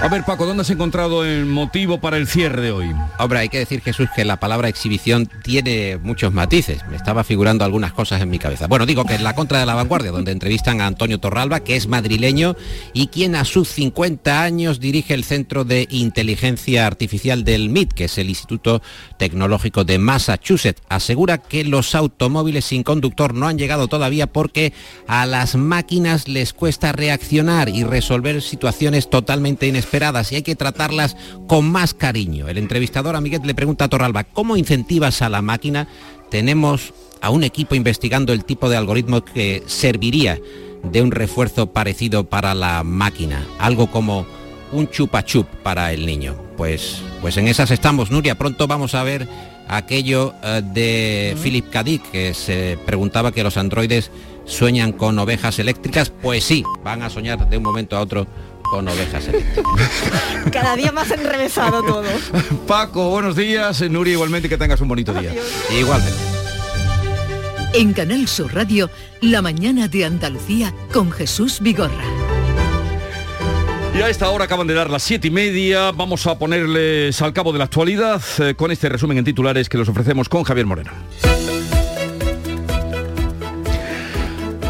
S1: A ver, Paco, ¿dónde has encontrado el motivo para el cierre de hoy?
S46: Hombre, hay que decir, Jesús, que la palabra exhibición tiene muchos matices. Me estaba figurando algunas cosas en mi cabeza. Bueno, digo que es la contra de la vanguardia, donde entrevistan a Antonio Torralba, que es madrileño y quien a sus 50 años dirige el Centro de Inteligencia Artificial del MIT, que es el Instituto Tecnológico de Massachusetts. Asegura que los automóviles sin conductor no han llegado todavía porque a las máquinas les cuesta reaccionar y resolver situaciones totalmente inesperadas esperadas y hay que tratarlas con más cariño. El entrevistador Amiguet le pregunta a Torralba, ¿cómo incentivas a la máquina tenemos a un equipo investigando el tipo de algoritmo que serviría de un refuerzo parecido para la máquina, algo como un chupa chup para el niño. Pues, pues en esas estamos, Nuria. Pronto vamos a ver aquello eh, de Philip K. Dick, que se preguntaba que los androides sueñan con ovejas eléctricas. Pues sí, van a soñar de un momento a otro con ovejas eléctricas.
S49: Cada día más enrevesado todo.
S1: Paco, buenos días. Nuria, igualmente que tengas un bonito día.
S46: Igualmente.
S45: En Canal Sur Radio, La mañana de Andalucía con Jesús Vigorra.
S1: Y a esta hora acaban de dar las siete y media. Vamos a ponerles al cabo de la actualidad eh, con este resumen en titulares que los ofrecemos con Javier Moreno.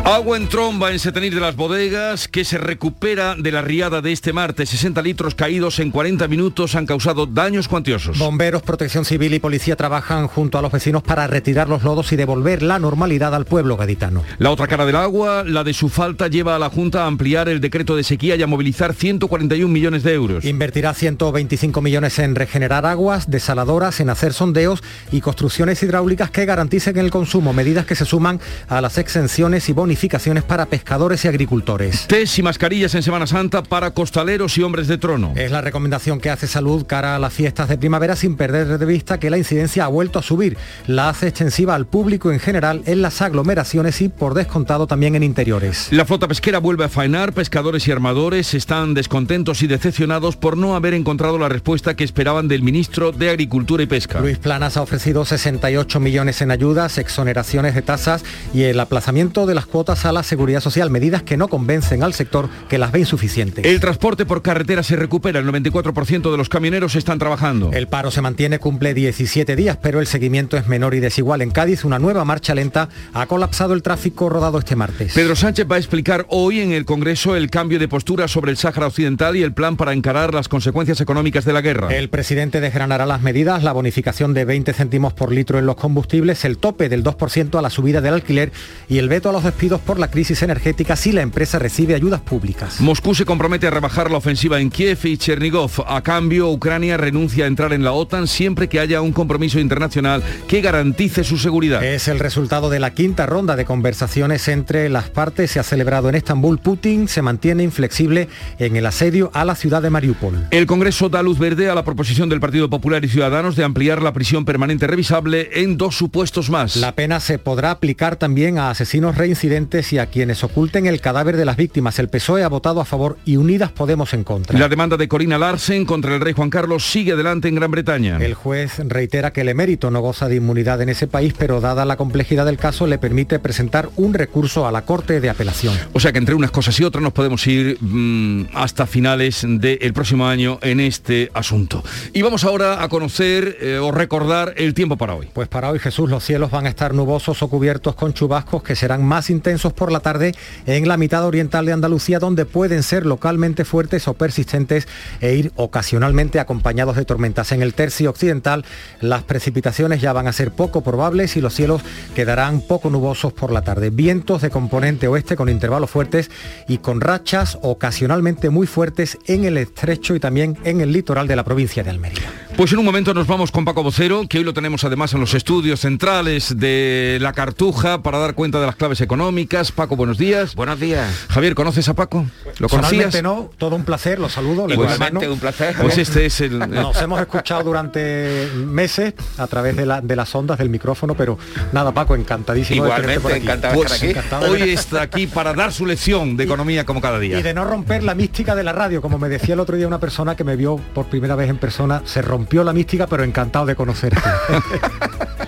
S1: Agua en tromba en Setenir de las bodegas que se recupera de la riada de este martes. 60 litros caídos en 40 minutos han causado daños cuantiosos.
S34: Bomberos, protección civil y policía trabajan junto a los vecinos para retirar los lodos y devolver la normalidad al pueblo gaditano.
S1: La otra cara del agua, la de su falta, lleva a la Junta a ampliar el decreto de sequía y a movilizar 141 millones de euros.
S34: Invertirá 125 millones en regenerar aguas, desaladoras, en hacer sondeos y construcciones hidráulicas que garanticen el consumo, medidas que se suman a las exenciones y bonificaciones para pescadores y agricultores.
S1: Test y mascarillas en Semana Santa para costaleros y hombres de trono.
S34: Es la recomendación que hace Salud cara a las fiestas de primavera sin perder de vista que la incidencia ha vuelto a subir. La hace extensiva al público en general en las aglomeraciones y por descontado también en interiores.
S1: La flota pesquera vuelve a faenar, pescadores y armadores están descontentos y decepcionados por no haber encontrado la respuesta que esperaban del ministro de Agricultura y Pesca.
S34: Luis Planas ha ofrecido 68 millones en ayudas, exoneraciones de tasas y el aplazamiento de las cuotas a la seguridad social, medidas que no convencen al sector que las ve insuficientes.
S1: El transporte por carretera se recupera, el 94% de los camioneros están trabajando.
S34: El paro se mantiene, cumple 17 días, pero el seguimiento es menor y desigual. En Cádiz, una nueva marcha lenta ha colapsado el tráfico rodado este martes.
S1: Pedro Sánchez va a explicar hoy en el Congreso el cambio de postura sobre el Sáhara Occidental y el plan para encarar las consecuencias económicas de la guerra.
S34: El presidente desgranará las medidas, la bonificación de 20 céntimos por litro en los combustibles, el tope del 2% a la subida del alquiler y el veto a los despidos por la crisis energética si la empresa recibe ayudas públicas.
S1: Moscú se compromete a rebajar la ofensiva en Kiev y Chernigov. A cambio, Ucrania renuncia a entrar en la OTAN siempre que haya un compromiso internacional que garantice su seguridad.
S34: Es el resultado de la quinta ronda de conversaciones entre las partes. Se ha celebrado en Estambul. Putin se mantiene inflexible en el asedio a la ciudad de Mariupol.
S1: El Congreso da luz verde a la proposición del Partido Popular y Ciudadanos de ampliar la prisión permanente revisable en dos supuestos más.
S34: La pena se podrá aplicar también a asesinos reincidentes y a quienes oculten el cadáver de las víctimas. El PSOE ha votado a favor y Unidas Podemos en contra.
S1: La demanda de Corina Larsen contra el rey Juan Carlos sigue adelante en Gran Bretaña.
S34: El juez reitera que el emérito no goza de inmunidad en ese país, pero dada la complejidad del caso le permite presentar un recurso a la Corte de Apelación.
S1: O sea que entre unas cosas y otras nos podemos ir mmm, hasta finales del próximo año en este asunto. Y vamos ahora a conocer eh, o recordar el tiempo para hoy.
S34: Pues para hoy Jesús, los cielos van a estar nubosos o cubiertos con chubascos que serán más intensos por la tarde en la mitad oriental de Andalucía, donde pueden ser localmente fuertes o persistentes e ir ocasionalmente acompañados de tormentas. En el tercio occidental, las precipitaciones ya van a ser poco probables y los cielos quedarán poco nubosos por la tarde. Vientos de componente oeste con intervalos fuertes y con rachas ocasionalmente muy fuertes en el estrecho y también en el litoral de la provincia de Almería.
S1: Pues en un momento nos vamos con Paco Vocero, que hoy lo tenemos además en los estudios centrales de La Cartuja para dar cuenta de las claves económicas. Paco, buenos días.
S15: Buenos días.
S1: Javier, ¿conoces a Paco? ¿Lo conocías?
S34: no, todo un placer, lo saludo.
S15: Igualmente, un placer.
S1: Pues este es el...
S34: Nos hemos escuchado durante meses a través de, la, de las ondas del micrófono, pero nada, Paco, encantadísimo
S15: Igualmente,
S34: de por aquí.
S15: encantado
S1: Pues,
S15: de estar aquí.
S1: hoy está aquí para dar su lección de economía como cada día.
S34: Y de no romper la mística de la radio, como me decía el otro día una persona que me vio por primera vez en persona, se rompió la mística, pero encantado de conocerte.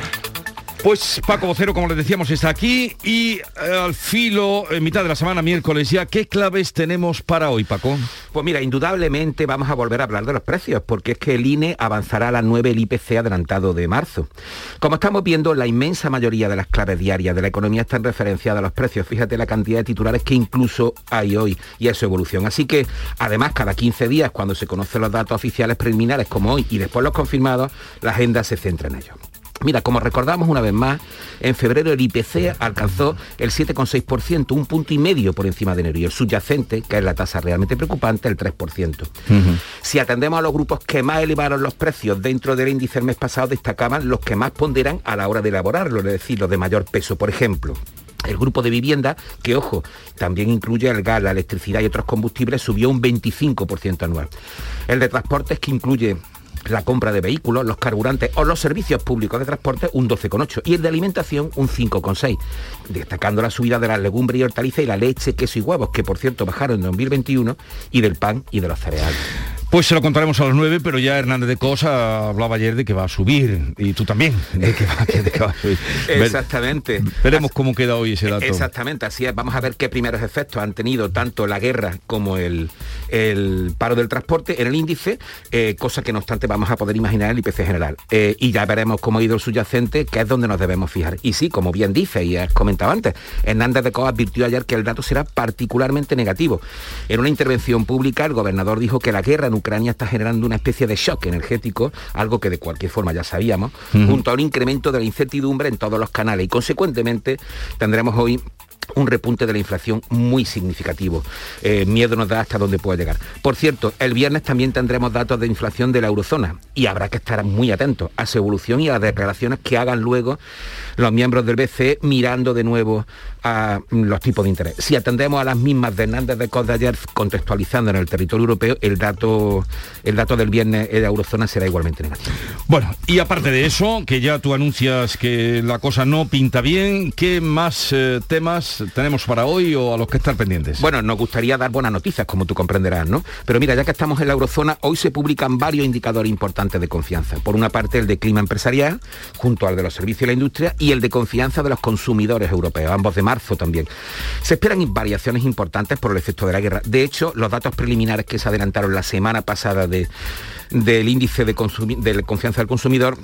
S1: Pues Paco Vocero, como les decíamos, está aquí y eh, al filo, en mitad de la semana, miércoles ya, ¿qué claves tenemos para hoy, Paco?
S44: Pues mira, indudablemente vamos a volver a hablar de los precios, porque es que el INE avanzará a las 9 el IPC adelantado de marzo. Como estamos viendo, la inmensa mayoría de las claves diarias de la economía están referenciadas a los precios. Fíjate la cantidad de titulares que incluso hay hoy y a su evolución. Así que, además, cada 15 días, cuando se conocen los datos oficiales preliminares como hoy y después los confirmados, la agenda se centra en ellos. Mira, como recordamos una vez más, en febrero el IPC alcanzó el 7,6%, un punto y medio por encima de enero, y el subyacente, que es la tasa realmente preocupante, el 3%. Si atendemos a los grupos que más elevaron los precios dentro del índice el mes pasado, destacaban los que más ponderan a la hora de elaborarlo, es decir, los de mayor peso. Por ejemplo, el grupo de vivienda, que ojo, también incluye el gas, la electricidad y otros combustibles, subió un 25% anual. El de transportes, que incluye la compra de vehículos, los carburantes o los servicios públicos de transporte un 12,8 y el de alimentación un 5,6, destacando la subida de las legumbres y hortalizas y la leche, queso y huevos, que por cierto bajaron en 2021, y del pan y de los cereales.
S1: Pues se lo contaremos a las 9, pero ya Hernández de Cosa hablaba ayer de que va a subir, y tú también, de que va, de que va a subir.
S44: Exactamente.
S1: veremos cómo queda hoy ese dato.
S44: Exactamente, así es. Vamos a ver qué primeros efectos han tenido tanto la guerra como el, el paro del transporte en el índice, eh, cosa que no obstante vamos a poder imaginar el IPC general. Eh, y ya veremos cómo ha ido el subyacente, que es donde nos debemos fijar. Y sí, como bien dice y has comentado antes, Hernández de Cosa advirtió ayer que el dato será particularmente negativo. En una intervención pública, el gobernador dijo que la guerra en Ucrania está generando una especie de shock energético, algo que de cualquier forma ya sabíamos, junto a un incremento de la incertidumbre en todos los canales y consecuentemente tendremos hoy un repunte de la inflación muy significativo. Eh, miedo nos da hasta dónde puede llegar. Por cierto, el viernes también tendremos datos de inflación de la eurozona y habrá que estar muy atentos a su evolución y a las declaraciones que hagan luego los miembros del BCE mirando de nuevo a los tipos de interés. Si atendemos a las mismas de Hernández de Cos de ayer, contextualizando en el territorio europeo, el dato, el dato del viernes de eurozona será igualmente negativo.
S1: Bueno, y aparte de eso, que ya tú anuncias que la cosa no pinta bien, ¿qué más eh, temas tenemos para hoy o a los que estar pendientes?
S44: Bueno, nos gustaría dar buenas noticias, como tú comprenderás, ¿no? Pero mira, ya que estamos en la eurozona, hoy se publican varios indicadores importantes de confianza. Por una parte, el de clima empresarial, junto al de los servicios y la industria, y el de confianza de los consumidores europeos, ambos de también. Se esperan variaciones importantes por el efecto de la guerra. De hecho, los datos preliminares que se adelantaron la semana pasada de, del índice de, de confianza del consumidor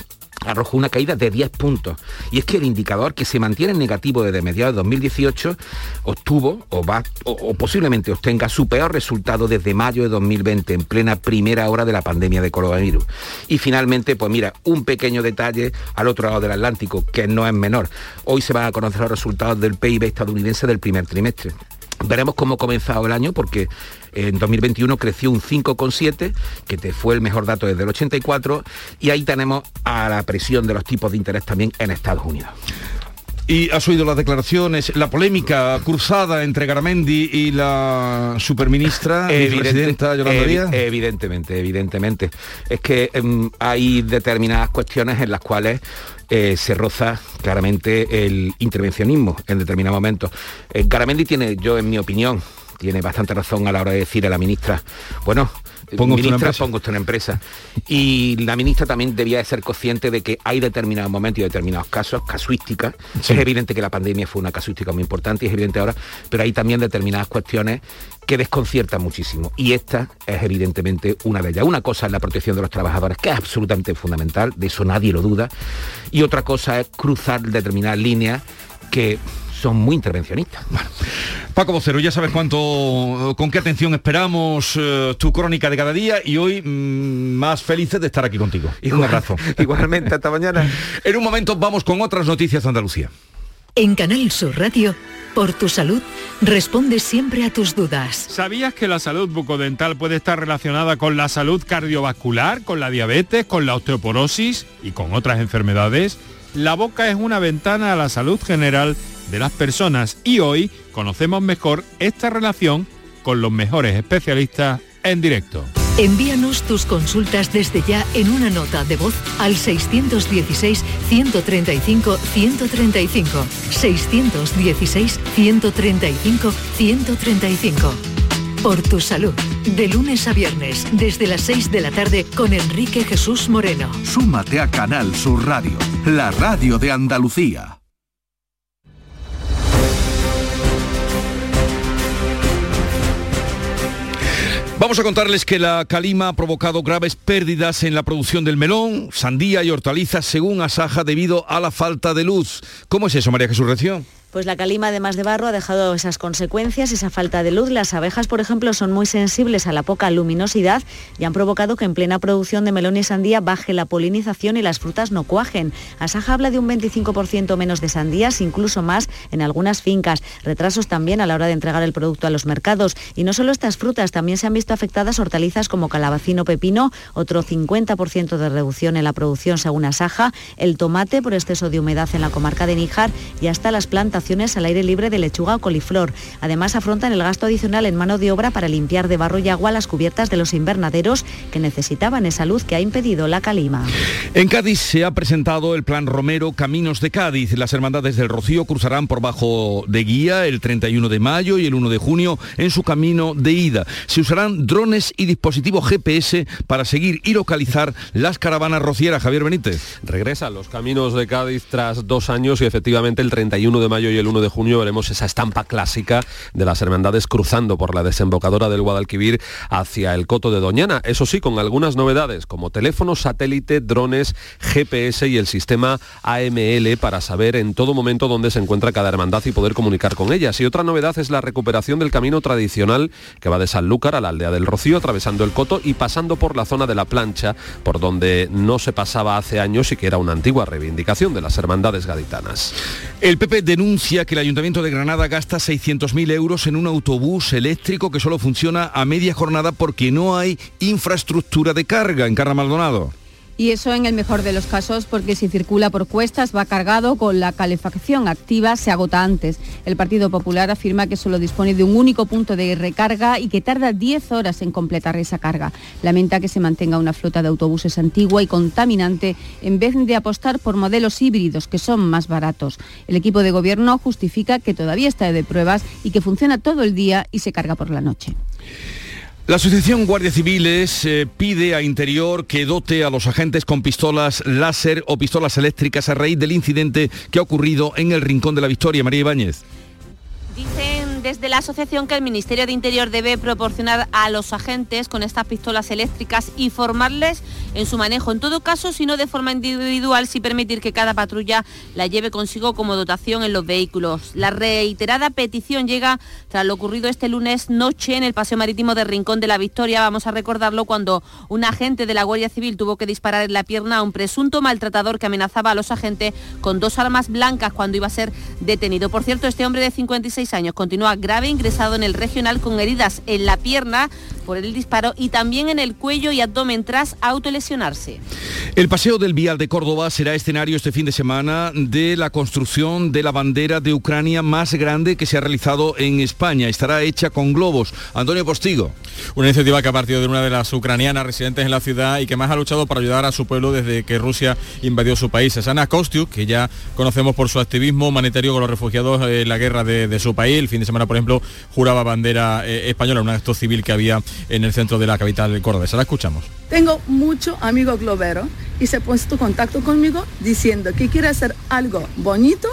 S44: arrojó una caída de 10 puntos. Y es que el indicador que se mantiene en negativo desde mediados de 2018 obtuvo o, va, o, posiblemente obtenga su peor resultado desde mayo de 2020, en plena primera hora de la pandemia de coronavirus. Y finalmente, pues mira, un pequeño detalle al otro lado del Atlántico, que no es menor. Hoy se van a conocer los resultados del PIB estadounidense del primer trimestre. Veremos cómo ha comenzado el año porque en 2021 creció un 5,7, que fue el mejor dato desde el 84, y ahí tenemos a la presión de los tipos de interés también en Estados Unidos.
S1: Y has oído las declaraciones, la polémica cruzada entre Garamendi y la superministra presidenta Yolanda Díaz.
S44: Evidentemente, evidentemente. Es que em, hay determinadas cuestiones en las cuales eh, se roza claramente el intervencionismo en determinados momentos. Eh, Garamendi tiene, yo en mi opinión, tiene bastante razón a la hora de decir a la ministra, bueno,
S1: Pongo
S44: ministra,
S1: usted
S44: pongo usted una empresa. Y la ministra también debía de ser consciente de que hay determinados momentos y determinados casos, casuísticas. Es evidente que la pandemia fue una casuística muy importante y es evidente ahora, pero hay también determinadas cuestiones que desconciertan muchísimo. Y esta es evidentemente una de ellas. Una cosa es la protección de los trabajadores, que es absolutamente fundamental, de eso nadie lo duda. Y otra cosa es cruzar determinadas líneas que son muy intervencionistas.
S1: Paco Vocero, ya sabes cuánto, con qué atención esperamos eh, tu crónica de cada día y hoy mm, más felices de estar aquí contigo.
S44: Igual,
S1: un abrazo.
S44: Igualmente, hasta mañana.
S1: en un momento vamos con otras noticias de Andalucía.
S45: En Canal Sur Radio, por tu salud, responde siempre a tus dudas.
S47: ¿Sabías que la salud bucodental puede estar relacionada con la salud cardiovascular, con la diabetes, con la osteoporosis y con otras enfermedades? La boca es una ventana a la salud general de las personas y hoy conocemos mejor esta relación con los mejores especialistas en directo.
S45: Envíanos tus consultas desde ya en una nota de voz al 616-135-135. 616-135-135. por tu salud. De lunes a viernes, desde las 6 de la tarde, con Enrique Jesús Moreno.
S44: Súmate a Canal Sur Radio, la radio de Andalucía.
S1: Vamos a contarles que la calima ha provocado graves pérdidas en la producción del melón, sandía y hortalizas según Asaja debido a la falta de luz. ¿Cómo es eso, María Jesús?
S17: Pues la calima, además de barro, ha dejado esas consecuencias, esa falta de luz. Las abejas, por ejemplo, son muy sensibles a la poca luminosidad y han provocado que en plena producción de melón y sandía baje la polinización y las frutas no cuajen. Asaja habla de un 25% menos de sandías, incluso más en algunas fincas. Retrasos también a la hora de entregar el producto a los mercados. Y no solo estas frutas, también se han visto afectadas hortalizas como calabacino pepino, otro 50% de reducción en la producción según Asaja, el tomate por exceso de humedad en la comarca de Níjar y hasta las plantas al aire libre de lechuga o coliflor. Además, afrontan el gasto adicional en mano de obra para limpiar de barro y agua las cubiertas de los invernaderos que necesitaban esa luz que ha impedido la calima.
S1: En Cádiz se ha presentado el plan Romero Caminos de Cádiz. Las hermandades del Rocío cruzarán por bajo de guía el 31 de mayo y el 1 de junio en su camino de ida. Se usarán drones y dispositivos GPS para seguir y localizar las caravanas rocieras. Javier Benítez.
S9: Regresan los caminos de Cádiz tras dos años y efectivamente el 31 de mayo y el 1 de junio veremos esa estampa clásica de las hermandades cruzando por la desembocadura del Guadalquivir hacia el Coto de Doñana. Eso sí, con algunas novedades como teléfono satélite, drones, GPS y el sistema AML para saber en todo momento dónde se encuentra cada hermandad y poder comunicar con ellas. Y otra novedad es la recuperación del camino tradicional que va de Sanlúcar a la aldea del Rocío, atravesando el Coto y pasando por la zona de la plancha, por donde no se pasaba hace años y que era una antigua reivindicación de las hermandades gaditanas.
S1: El PP denuncia que el Ayuntamiento de Granada gasta 600.000 euros en un autobús eléctrico que solo funciona a media jornada porque no hay infraestructura de carga en Carra Maldonado
S12: y eso en el mejor de los casos porque si circula por cuestas va cargado con la calefacción activa, se agota antes. El Partido Popular afirma que solo dispone de un único punto de recarga y que tarda 10 horas en completar esa carga. Lamenta que se mantenga una flota de autobuses antigua y contaminante en vez de apostar por modelos híbridos que son más baratos. El equipo de gobierno justifica que todavía está de pruebas y que funciona todo el día y se carga por la noche.
S1: La Asociación Guardia Civiles eh, pide a Interior que dote a los agentes con pistolas láser o pistolas eléctricas a raíz del incidente que ha ocurrido en el Rincón de la Victoria. María Ibáñez
S15: desde la asociación que el Ministerio de Interior debe proporcionar a los agentes con estas pistolas eléctricas y formarles en su manejo. En todo caso, si no de forma individual, sí permitir que cada patrulla la lleve consigo como dotación en los vehículos. La reiterada petición llega tras lo ocurrido este lunes noche en el Paseo Marítimo de Rincón de la Victoria. Vamos a recordarlo cuando un agente de la Guardia Civil tuvo que disparar en la pierna a un presunto maltratador que amenazaba a los agentes con dos armas blancas cuando iba a ser detenido. Por cierto, este hombre de 56 años continúa grave ingresado en el regional con heridas en la pierna por el disparo y también en el cuello y abdomen tras autolesionarse.
S1: El Paseo del Vial de Córdoba será escenario este fin de semana de la construcción de la bandera de Ucrania más grande que se ha realizado en España. Estará hecha con globos. Antonio Postigo.
S13: Una iniciativa que ha partido de una de las ucranianas residentes en la ciudad y que más ha luchado para ayudar a su pueblo desde que Rusia invadió su país. Es Ana Kostiuk, que ya conocemos por su activismo humanitario con los refugiados en la guerra de, su país. El fin de semana, por ejemplo, juraba bandera eh, española, un acto civil que había en el centro de la capital cordobesa. La escuchamos.
S50: Tengo muchos amigos globeros y se ha puesto contacto conmigo diciendo que quiere hacer algo bonito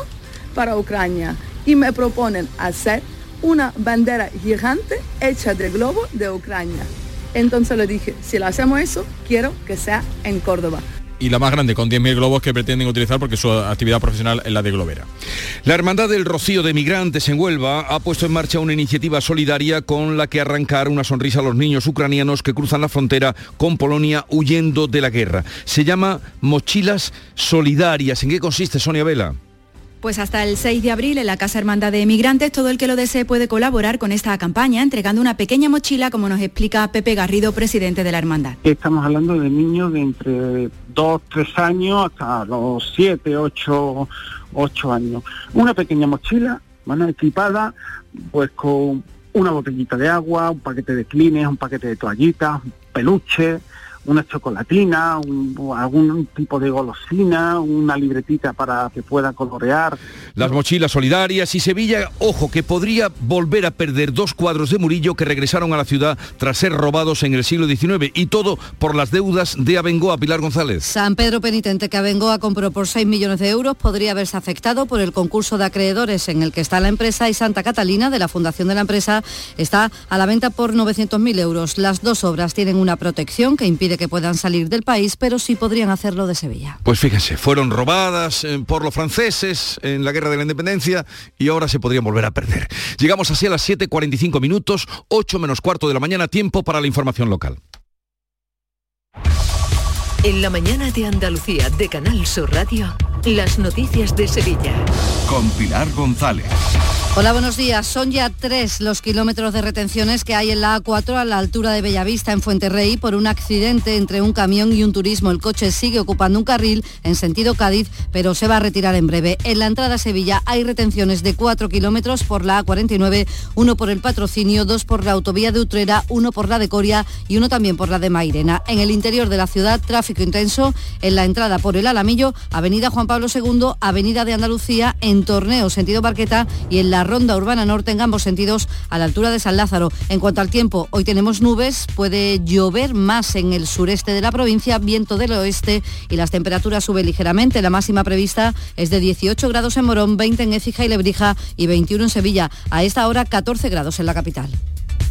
S50: para Ucrania y me proponen hacer una bandera gigante hecha de globo de Ucrania. Entonces le dije, si lo hacemos eso, quiero que sea en Córdoba
S13: y la más grande, con 10.000 globos que pretenden utilizar porque su actividad profesional es la de globera.
S1: La Hermandad del Rocío de Migrantes en Huelva ha puesto en marcha una iniciativa solidaria con la que arrancar una sonrisa a los niños ucranianos que cruzan la frontera con Polonia huyendo de la guerra. Se llama Mochilas Solidarias. ¿En qué consiste, Sonia Vela?
S51: Pues hasta el 6 de abril en la Casa Hermandad de Emigrantes todo el que lo desee puede colaborar con esta campaña entregando una pequeña mochila como nos explica Pepe Garrido, presidente de la Hermandad.
S52: Estamos hablando de niños de entre 2, 3 años hasta los 7, 8, 8 años. Una pequeña mochila, bueno, equipada pues con una botellita de agua, un paquete de clines, un paquete de toallitas, peluche, una chocolatina, un- algún tipo de golosina, una libretita para que pueda colorear.
S1: Las mochilas solidarias y Sevilla, ojo, que podría volver a perder dos cuadros de Murillo que regresaron a la ciudad tras ser robados en el siglo XIX y todo por las deudas de Abengoa Pilar González.
S14: San Pedro Penitente, que Abengoa compró por 6 millones de euros, podría haberse afectado por el concurso de acreedores en el que está la empresa y Santa Catalina, de la fundación de la empresa, está a la venta por 900.000 euros. Las dos obras tienen una protección que impide que puedan salir del país, pero sí podrían hacerlo de Sevilla.
S1: Pues fíjense, fueron robadas eh, por los franceses en la Guerra de la Independencia y ahora se podrían volver a perder. Llegamos así a las 7.45 minutos, 8 menos cuarto de la mañana, tiempo para la información local.
S45: En la mañana de Andalucía de Canal Sur Radio, las noticias de Sevilla.
S44: Con Pilar González.
S14: Hola, buenos días. Son ya tres los kilómetros de retenciones que hay en la A4 a la altura de Bellavista, en Fuenterrey, por un accidente entre un camión y un turismo. El coche sigue ocupando un carril en sentido Cádiz, pero se va a retirar en breve. En la entrada a Sevilla hay retenciones de cuatro kilómetros por la A49, uno por el patrocinio, dos por la autovía de Utrera, uno por la de Coria y uno también por la de Mairena. En el interior de la ciudad, tráfico intenso en la entrada por el Alamillo, Avenida Juan Pablo II, Avenida de Andalucía, en Torneo, sentido Barqueta y en la Ronda Urbana Norte en ambos sentidos a la altura de San Lázaro. En cuanto al tiempo, hoy tenemos nubes, puede llover más en el sureste de la provincia, viento del oeste y las temperaturas suben ligeramente. La máxima prevista es de 18 grados en Morón, 20 en Écija y Lebrija y 21 en Sevilla. A esta hora 14 grados en la capital.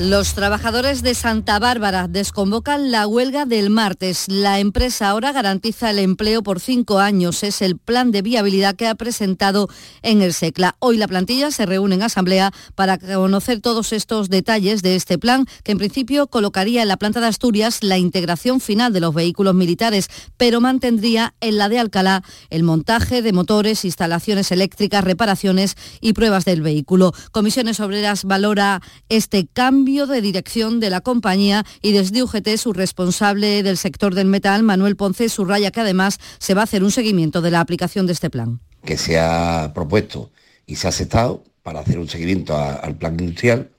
S14: Los trabajadores de Santa Bárbara desconvocan la huelga del martes. La empresa ahora garantiza el empleo por cinco años. Es el plan de viabilidad que ha presentado en el SECLA. Hoy la plantilla se reúne en asamblea para conocer todos estos detalles de este plan, que en principio colocaría en la planta de Asturias la integración final de los vehículos militares, pero mantendría en la de Alcalá el montaje de motores, instalaciones eléctricas, reparaciones y pruebas del vehículo. Comisiones Obreras valora este cambio de dirección de la compañía y desde UGT su responsable del sector del metal, Manuel Ponce, subraya que además se va a hacer un seguimiento de la aplicación de este plan.
S53: que se ha propuesto y se ha aceptado para hacer un seguimiento a- al plan industrial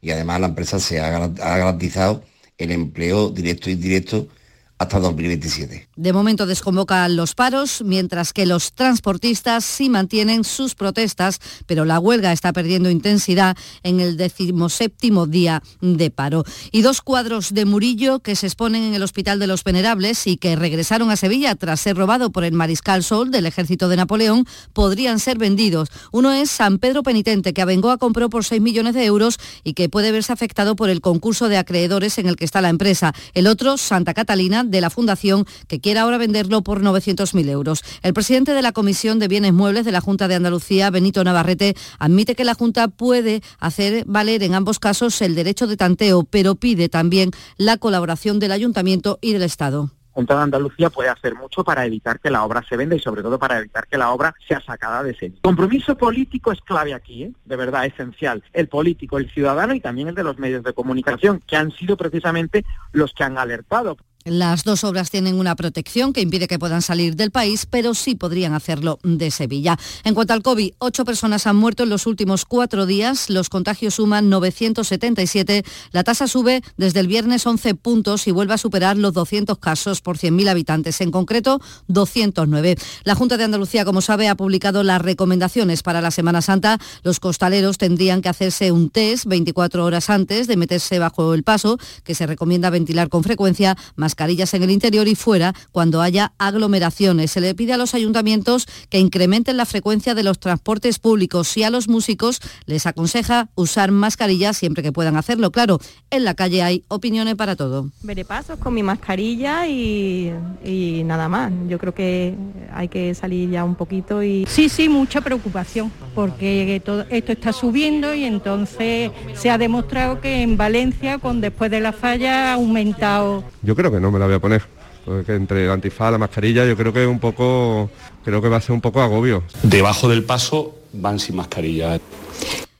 S53: y además la empresa se ha, ha garantizado el empleo directo e indirecto hasta 2027.
S14: De momento desconvocan los paros, mientras que los transportistas sí mantienen sus protestas, pero la huelga está perdiendo intensidad en el decimoséptimo día de paro. Y dos cuadros de Murillo que se exponen en el Hospital de los Venerables y que regresaron a Sevilla tras ser robado por el Mariscal Sol del ejército de Napoleón podrían ser vendidos. Uno es San Pedro Penitente, que Abengoa compró por 6 millones de euros y que puede verse afectado por el concurso de acreedores en el que está la empresa. El otro, Santa Catalina, de la Fundación, que quiere ahora venderlo por 900.000 euros. El presidente de la Comisión de Bienes Muebles de la Junta de Andalucía, Benito Navarrete, admite que la Junta puede hacer valer en ambos casos el derecho de tanteo, pero pide también la colaboración del Ayuntamiento y del Estado.
S54: Junta de Andalucía puede hacer mucho para evitar que la obra se venda y sobre todo para evitar que la obra sea sacada de ese. Compromiso político es clave aquí, ¿eh? de verdad, esencial. El político, el ciudadano y también el de los medios de comunicación, que han sido precisamente los que han alertado.
S14: Las dos obras tienen una protección que impide que puedan salir del país, pero sí podrían hacerlo de Sevilla. En cuanto al COVID, ocho personas han muerto en los últimos cuatro días. Los contagios suman 977. La tasa sube desde el viernes 11 puntos y vuelve a superar los 200 casos por 100.000 habitantes. En concreto, 209. La Junta de Andalucía, como sabe, ha publicado las recomendaciones para la Semana Santa. Los costaleros tendrían que hacerse un test 24 horas antes de meterse bajo el paso, que se recomienda ventilar con frecuencia, mascarillas mascarillas en el interior y fuera cuando haya aglomeraciones. Se le pide a los ayuntamientos que incrementen la frecuencia de los transportes públicos y a los músicos les aconseja usar mascarillas siempre que puedan hacerlo. Claro, en la calle hay opiniones para todo.
S55: Veré pasos con mi mascarilla y, y nada más. Yo creo que hay que salir ya un poquito y...
S56: Sí, sí, mucha preocupación, porque todo esto está subiendo y entonces se ha demostrado que en Valencia, con después de la falla, ha aumentado.
S57: Yo creo que no me la voy a poner. Porque entre el antifaz, la mascarilla, yo creo que es un poco, creo que va a ser un poco agobio.
S58: Debajo del paso van sin mascarilla.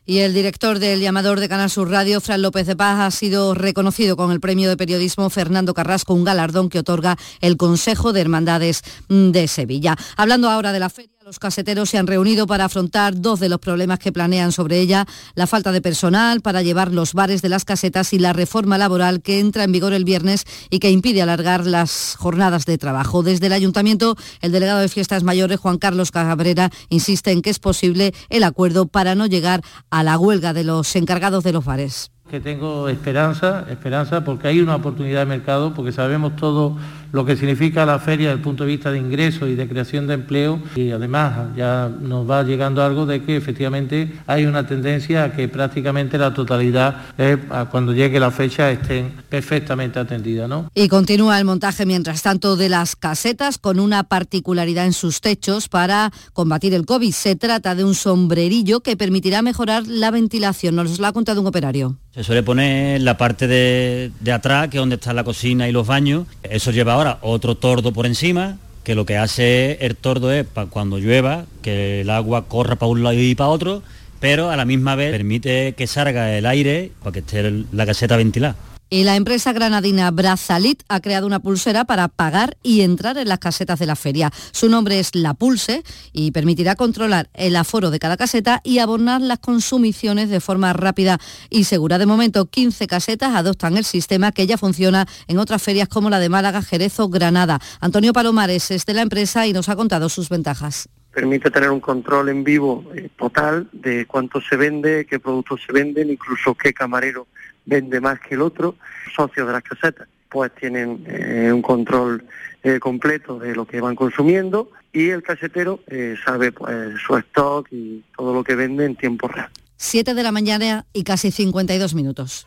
S14: Y el director del llamador de Canal Sur Radio, Fran López de Paz, ha sido reconocido con el premio de periodismo Fernando Carrasco, un galardón que otorga el Consejo de Hermandades de Sevilla. Hablando ahora de la feria. Los caseteros se han reunido para afrontar dos de los problemas que planean sobre ella, la falta de personal para llevar los bares de las casetas y la reforma laboral que entra en vigor el viernes y que impide alargar las jornadas de trabajo. Desde el ayuntamiento, el delegado de Fiestas Mayores, Juan Carlos Cabrera, insiste en que es posible el acuerdo para no llegar a la huelga de los encargados de los bares
S59: que tengo esperanza, esperanza porque hay una oportunidad de mercado, porque sabemos todo lo que significa la feria desde el punto de vista de ingresos y de creación de empleo y además ya nos va llegando algo de que efectivamente hay una tendencia a que prácticamente la totalidad eh, cuando llegue la fecha estén perfectamente atendidas. ¿no?
S14: Y continúa el montaje mientras tanto de las casetas con una particularidad en sus techos para combatir el COVID. Se trata de un sombrerillo que permitirá mejorar la ventilación. Nos lo ha contado un operario.
S60: Se suele poner la parte de, de atrás, que es donde está la cocina y los baños. Eso lleva ahora otro tordo por encima, que lo que hace el tordo es, para cuando llueva, que el agua corra para un lado y para otro, pero a la misma vez permite que salga el aire para que esté la caseta ventilada.
S14: La empresa granadina Brazalit ha creado una pulsera para pagar y entrar en las casetas de la feria. Su nombre es La Pulse y permitirá controlar el aforo de cada caseta y abonar las consumiciones de forma rápida y segura. De momento, 15 casetas adoptan el sistema que ya funciona en otras ferias como la de Málaga, Jerez o Granada. Antonio Palomares es de la empresa y nos ha contado sus ventajas
S61: permite tener un control en vivo eh, total de cuánto se vende, qué productos se venden, incluso qué camarero vende más que el otro, socios de las casetas, pues tienen eh, un control eh, completo de lo que van consumiendo y el casetero eh, sabe pues su stock y todo lo que vende en tiempo real.
S14: 7 de la mañana y casi 52 minutos.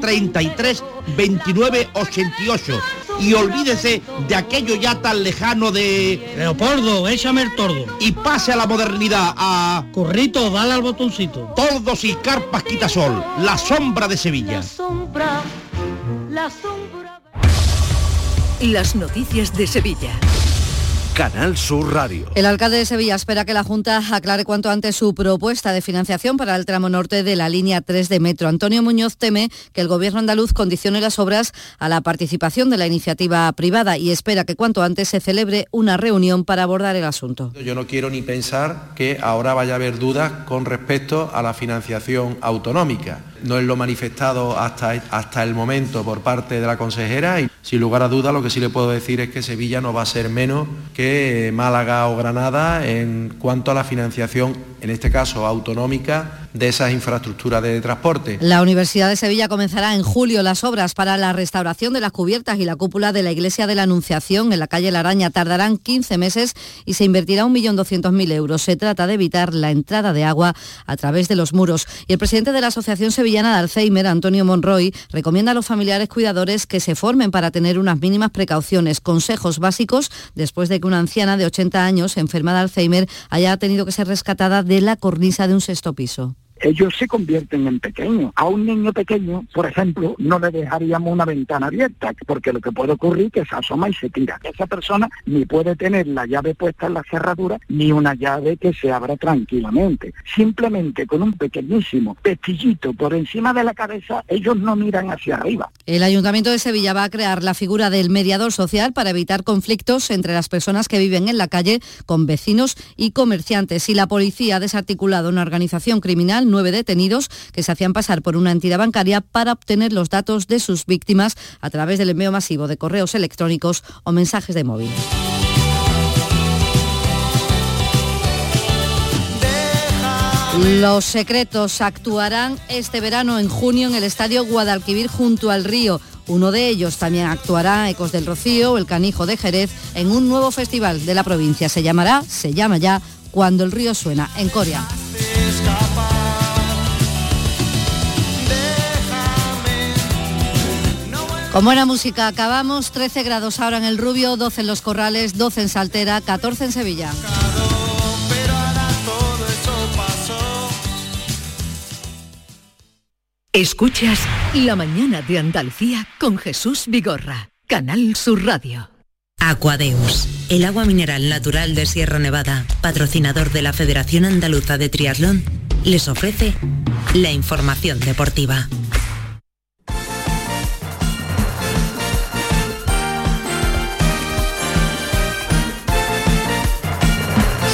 S62: 33 29 88 y olvídese de aquello ya tan lejano de...
S63: Leopoldo, échame el tordo.
S62: Y pase a la modernidad, a...
S63: Corrito, dale al botoncito.
S62: Tordos y carpas quitasol, la sombra de Sevilla.
S64: La sombra, la sombra...
S45: Las noticias de Sevilla.
S44: Canal Sur Radio.
S14: El alcalde de Sevilla espera que la Junta aclare cuanto antes su propuesta de financiación para el tramo norte de la línea 3 de metro. Antonio Muñoz teme que el gobierno andaluz condicione las obras a la participación de la iniciativa privada y espera que cuanto antes se celebre una reunión para abordar el asunto.
S65: Yo no quiero ni pensar que ahora vaya a haber dudas con respecto a la financiación autonómica. No es lo manifestado hasta, hasta el momento por parte de la consejera y sin lugar a duda lo que sí le puedo decir es que Sevilla no va a ser menos que Málaga o Granada en cuanto a la financiación, en este caso autonómica, de esas infraestructuras de transporte.
S14: La Universidad de Sevilla comenzará en julio las obras para la restauración de las cubiertas y la cúpula de la Iglesia de la Anunciación en la calle La Araña. Tardarán 15 meses y se invertirá 1.200.000 euros. Se trata de evitar la entrada de agua a través de los muros. Y el presidente de la Asociación Sevillana de Alzheimer, Antonio Monroy, recomienda a los familiares cuidadores que se formen para tener unas mínimas precauciones, consejos básicos después de que una anciana de 80 años, enferma de Alzheimer, haya tenido que ser rescatada de la cornisa de un sexto piso.
S66: Ellos se convierten en pequeños. A un niño pequeño, por ejemplo, no le dejaríamos una ventana abierta, porque lo que puede ocurrir es que se asoma y se tira. Esa persona ni puede tener la llave puesta en la cerradura, ni una llave que se abra tranquilamente. Simplemente con un pequeñísimo pestillito por encima de la cabeza, ellos no miran hacia arriba.
S14: El Ayuntamiento de Sevilla va a crear la figura del mediador social para evitar conflictos entre las personas que viven en la calle con vecinos y comerciantes. Y la policía ha desarticulado una organización criminal, nueve detenidos, que se hacían pasar por una entidad bancaria para obtener los datos de sus víctimas a través del envío masivo de correos electrónicos o mensajes de móvil. Los secretos actuarán este verano en junio en el Estadio Guadalquivir junto al río. Uno de ellos también actuará Ecos del Rocío, el Canijo de Jerez, en un nuevo festival de la provincia. Se llamará, se llama ya, Cuando el río suena, en Corea. Con buena música acabamos, 13 grados ahora en el Rubio, 12 en Los Corrales, 12 en Saltera, 14 en Sevilla.
S45: Escuchas La mañana de Andalucía con Jesús Vigorra, Canal Sur Radio.
S67: Aquadeus, el agua mineral natural de Sierra Nevada, patrocinador de la Federación Andaluza de Triatlón, les ofrece la información deportiva.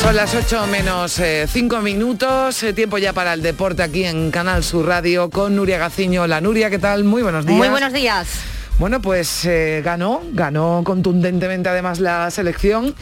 S68: Son las 8 menos 5 minutos, eh, tiempo ya para el deporte aquí en Canal Sur Radio con Nuria Gaciño. La Nuria, ¿qué tal? Muy buenos días.
S47: Muy buenos días.
S68: Bueno, pues eh, ganó, ganó contundentemente además la selección.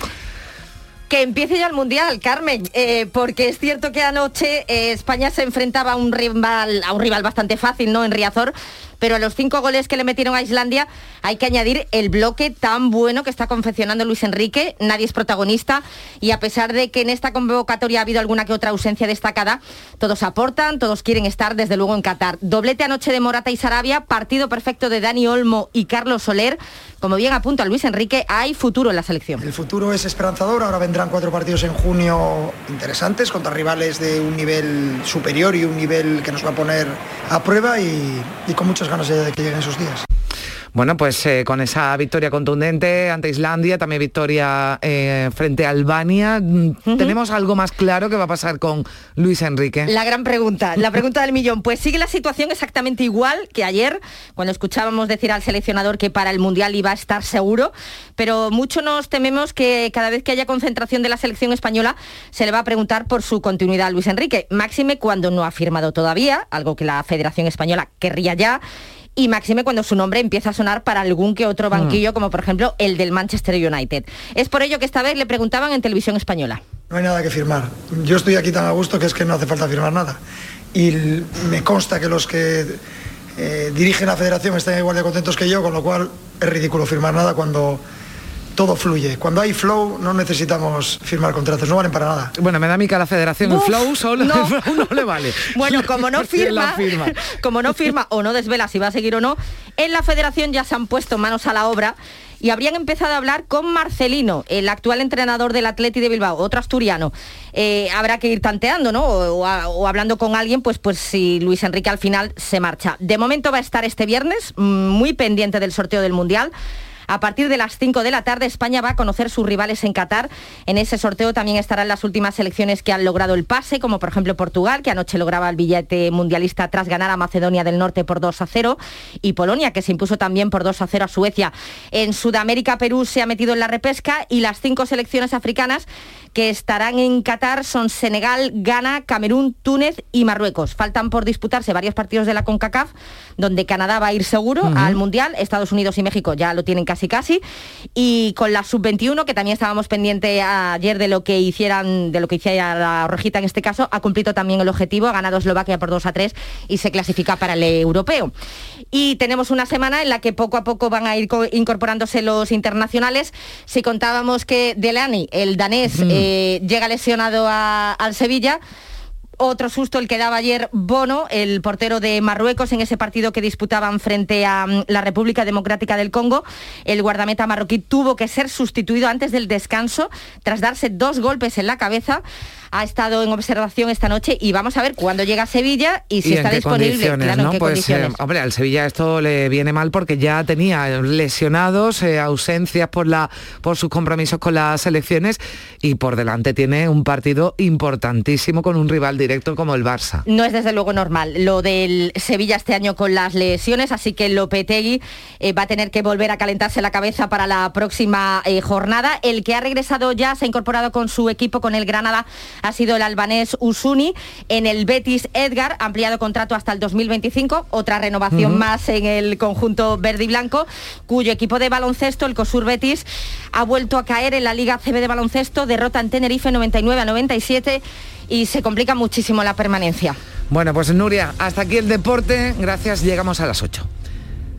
S47: Que empiece ya el Mundial, Carmen, eh, porque es cierto que anoche España se enfrentaba a un rival, a un rival bastante fácil, ¿no? En Riazor, pero a los cinco goles que le metieron a Islandia hay que añadir el bloque tan bueno que está confeccionando Luis Enrique, nadie es protagonista y a pesar de que en esta convocatoria ha habido alguna que otra ausencia destacada, todos aportan, todos quieren estar desde luego en Qatar. Doblete anoche de Morata y Sarabia, partido perfecto de Dani Olmo y Carlos Soler. Como bien apunta Luis Enrique, hay futuro en la selección.
S69: El futuro es esperanzador, ahora vendrán cuatro partidos en junio interesantes contra rivales de un nivel superior y un nivel que nos va a poner a prueba y, con muchos ganas de que lleguen esos días.
S68: Bueno, pues eh, con esa victoria contundente ante Islandia, también victoria eh, frente a Albania, mm, ¿tenemos algo más claro que va a pasar con Luis Enrique?
S47: La gran pregunta, la pregunta del millón. Pues sigue la situación exactamente igual que ayer, cuando escuchábamos decir al seleccionador que para el Mundial iba a estar seguro, pero mucho nos tememos que cada vez que haya concentración de la selección española se le va a preguntar por su continuidad a Luis Enrique. Máxime cuando no ha firmado todavía, algo que la Federación Española querría ya y máxime cuando su nombre empieza a sonar para algún que otro banquillo, como por ejemplo el del Manchester United. Es por ello que esta vez le preguntaban en televisión española.
S69: No hay nada que firmar. Yo estoy aquí tan a gusto que es que no hace falta firmar nada. Y me consta que los que eh, dirigen la federación estén igual de contentos que yo, con lo cual es ridículo firmar nada cuando todo fluye. Cuando hay flow no necesitamos firmar contratos, no valen para nada.
S68: Bueno, me da a mí que a la federación el flow solo no. le vale.
S47: Bueno, como no firma, como no firma o no desvela si va a seguir o no, en la federación ya se han puesto manos a la obra y habrían empezado a hablar con Marcelino, el actual entrenador del Atleti de Bilbao, otro asturiano. Eh, habrá que ir tanteando, ¿no? O, o, hablando con alguien, pues, pues si Luis Enrique al final se marcha. De momento va a estar este viernes, mm, muy pendiente del sorteo del Mundial. A partir de las 5 de la tarde España va a conocer sus rivales en Qatar. En ese sorteo también estarán las últimas selecciones que han logrado el pase, como por ejemplo Portugal, que anoche lograba el billete mundialista tras ganar a Macedonia del Norte por 2 a 0, y Polonia, que se impuso también por 2 a 0 a Suecia. En Sudamérica, Perú se ha metido en la repesca y las cinco selecciones africanas que estarán en Qatar son Senegal, Ghana, Camerún, Túnez y Marruecos. Faltan por disputarse varios partidos de la CONCACAF, donde Canadá va a ir seguro uh -huh. al Mundial, Estados Unidos y México ya lo tienen casi casi, y con la sub-21, que también estábamos pendientes ayer de lo que hicieran, de lo que hiciera la rojita en este caso, ha cumplido también el objetivo, ha ganado Eslovaquia por 2 a 3 y se clasifica para el europeo. Y tenemos una semana en la que poco a poco van a ir incorporándose los internacionales. Si contábamos que Delany, el danés, mm. eh, llega lesionado a, al Sevilla, Otro susto el que daba ayer Bono, el portero de Marruecos, en ese partido que disputaban frente a mm, la República Democrática del Congo. El guardameta marroquí tuvo que ser sustituido antes del descanso tras darse dos golpes en la cabeza ha estado en observación esta noche y vamos a ver cuándo llega a Sevilla y si está disponible.
S24: ¿no? pues, eh, hombre, al Sevilla esto le viene mal porque ya tenía lesionados, eh, ausencias por, la, por sus compromisos con las selecciones y por delante tiene un partido importantísimo con un rival directo como el Barça.
S47: No es desde luego normal lo del Sevilla este año con las lesiones, así que Lopetegui eh, va a tener que volver a calentarse la cabeza para la próxima jornada. El que ha regresado ya se ha incorporado con su equipo, con el Granada, ha sido el albanés Usuni. En el Betis Edgar, ampliado contrato hasta el 2025, otra renovación más en el conjunto verde y blanco, cuyo equipo de baloncesto, el COSUR Betis, ha vuelto a caer en la Liga CB de baloncesto, derrota en Tenerife 99 a 97 y se complica muchísimo la permanencia.
S24: Bueno, pues Nuria, hasta aquí el deporte. Gracias, llegamos a las 8.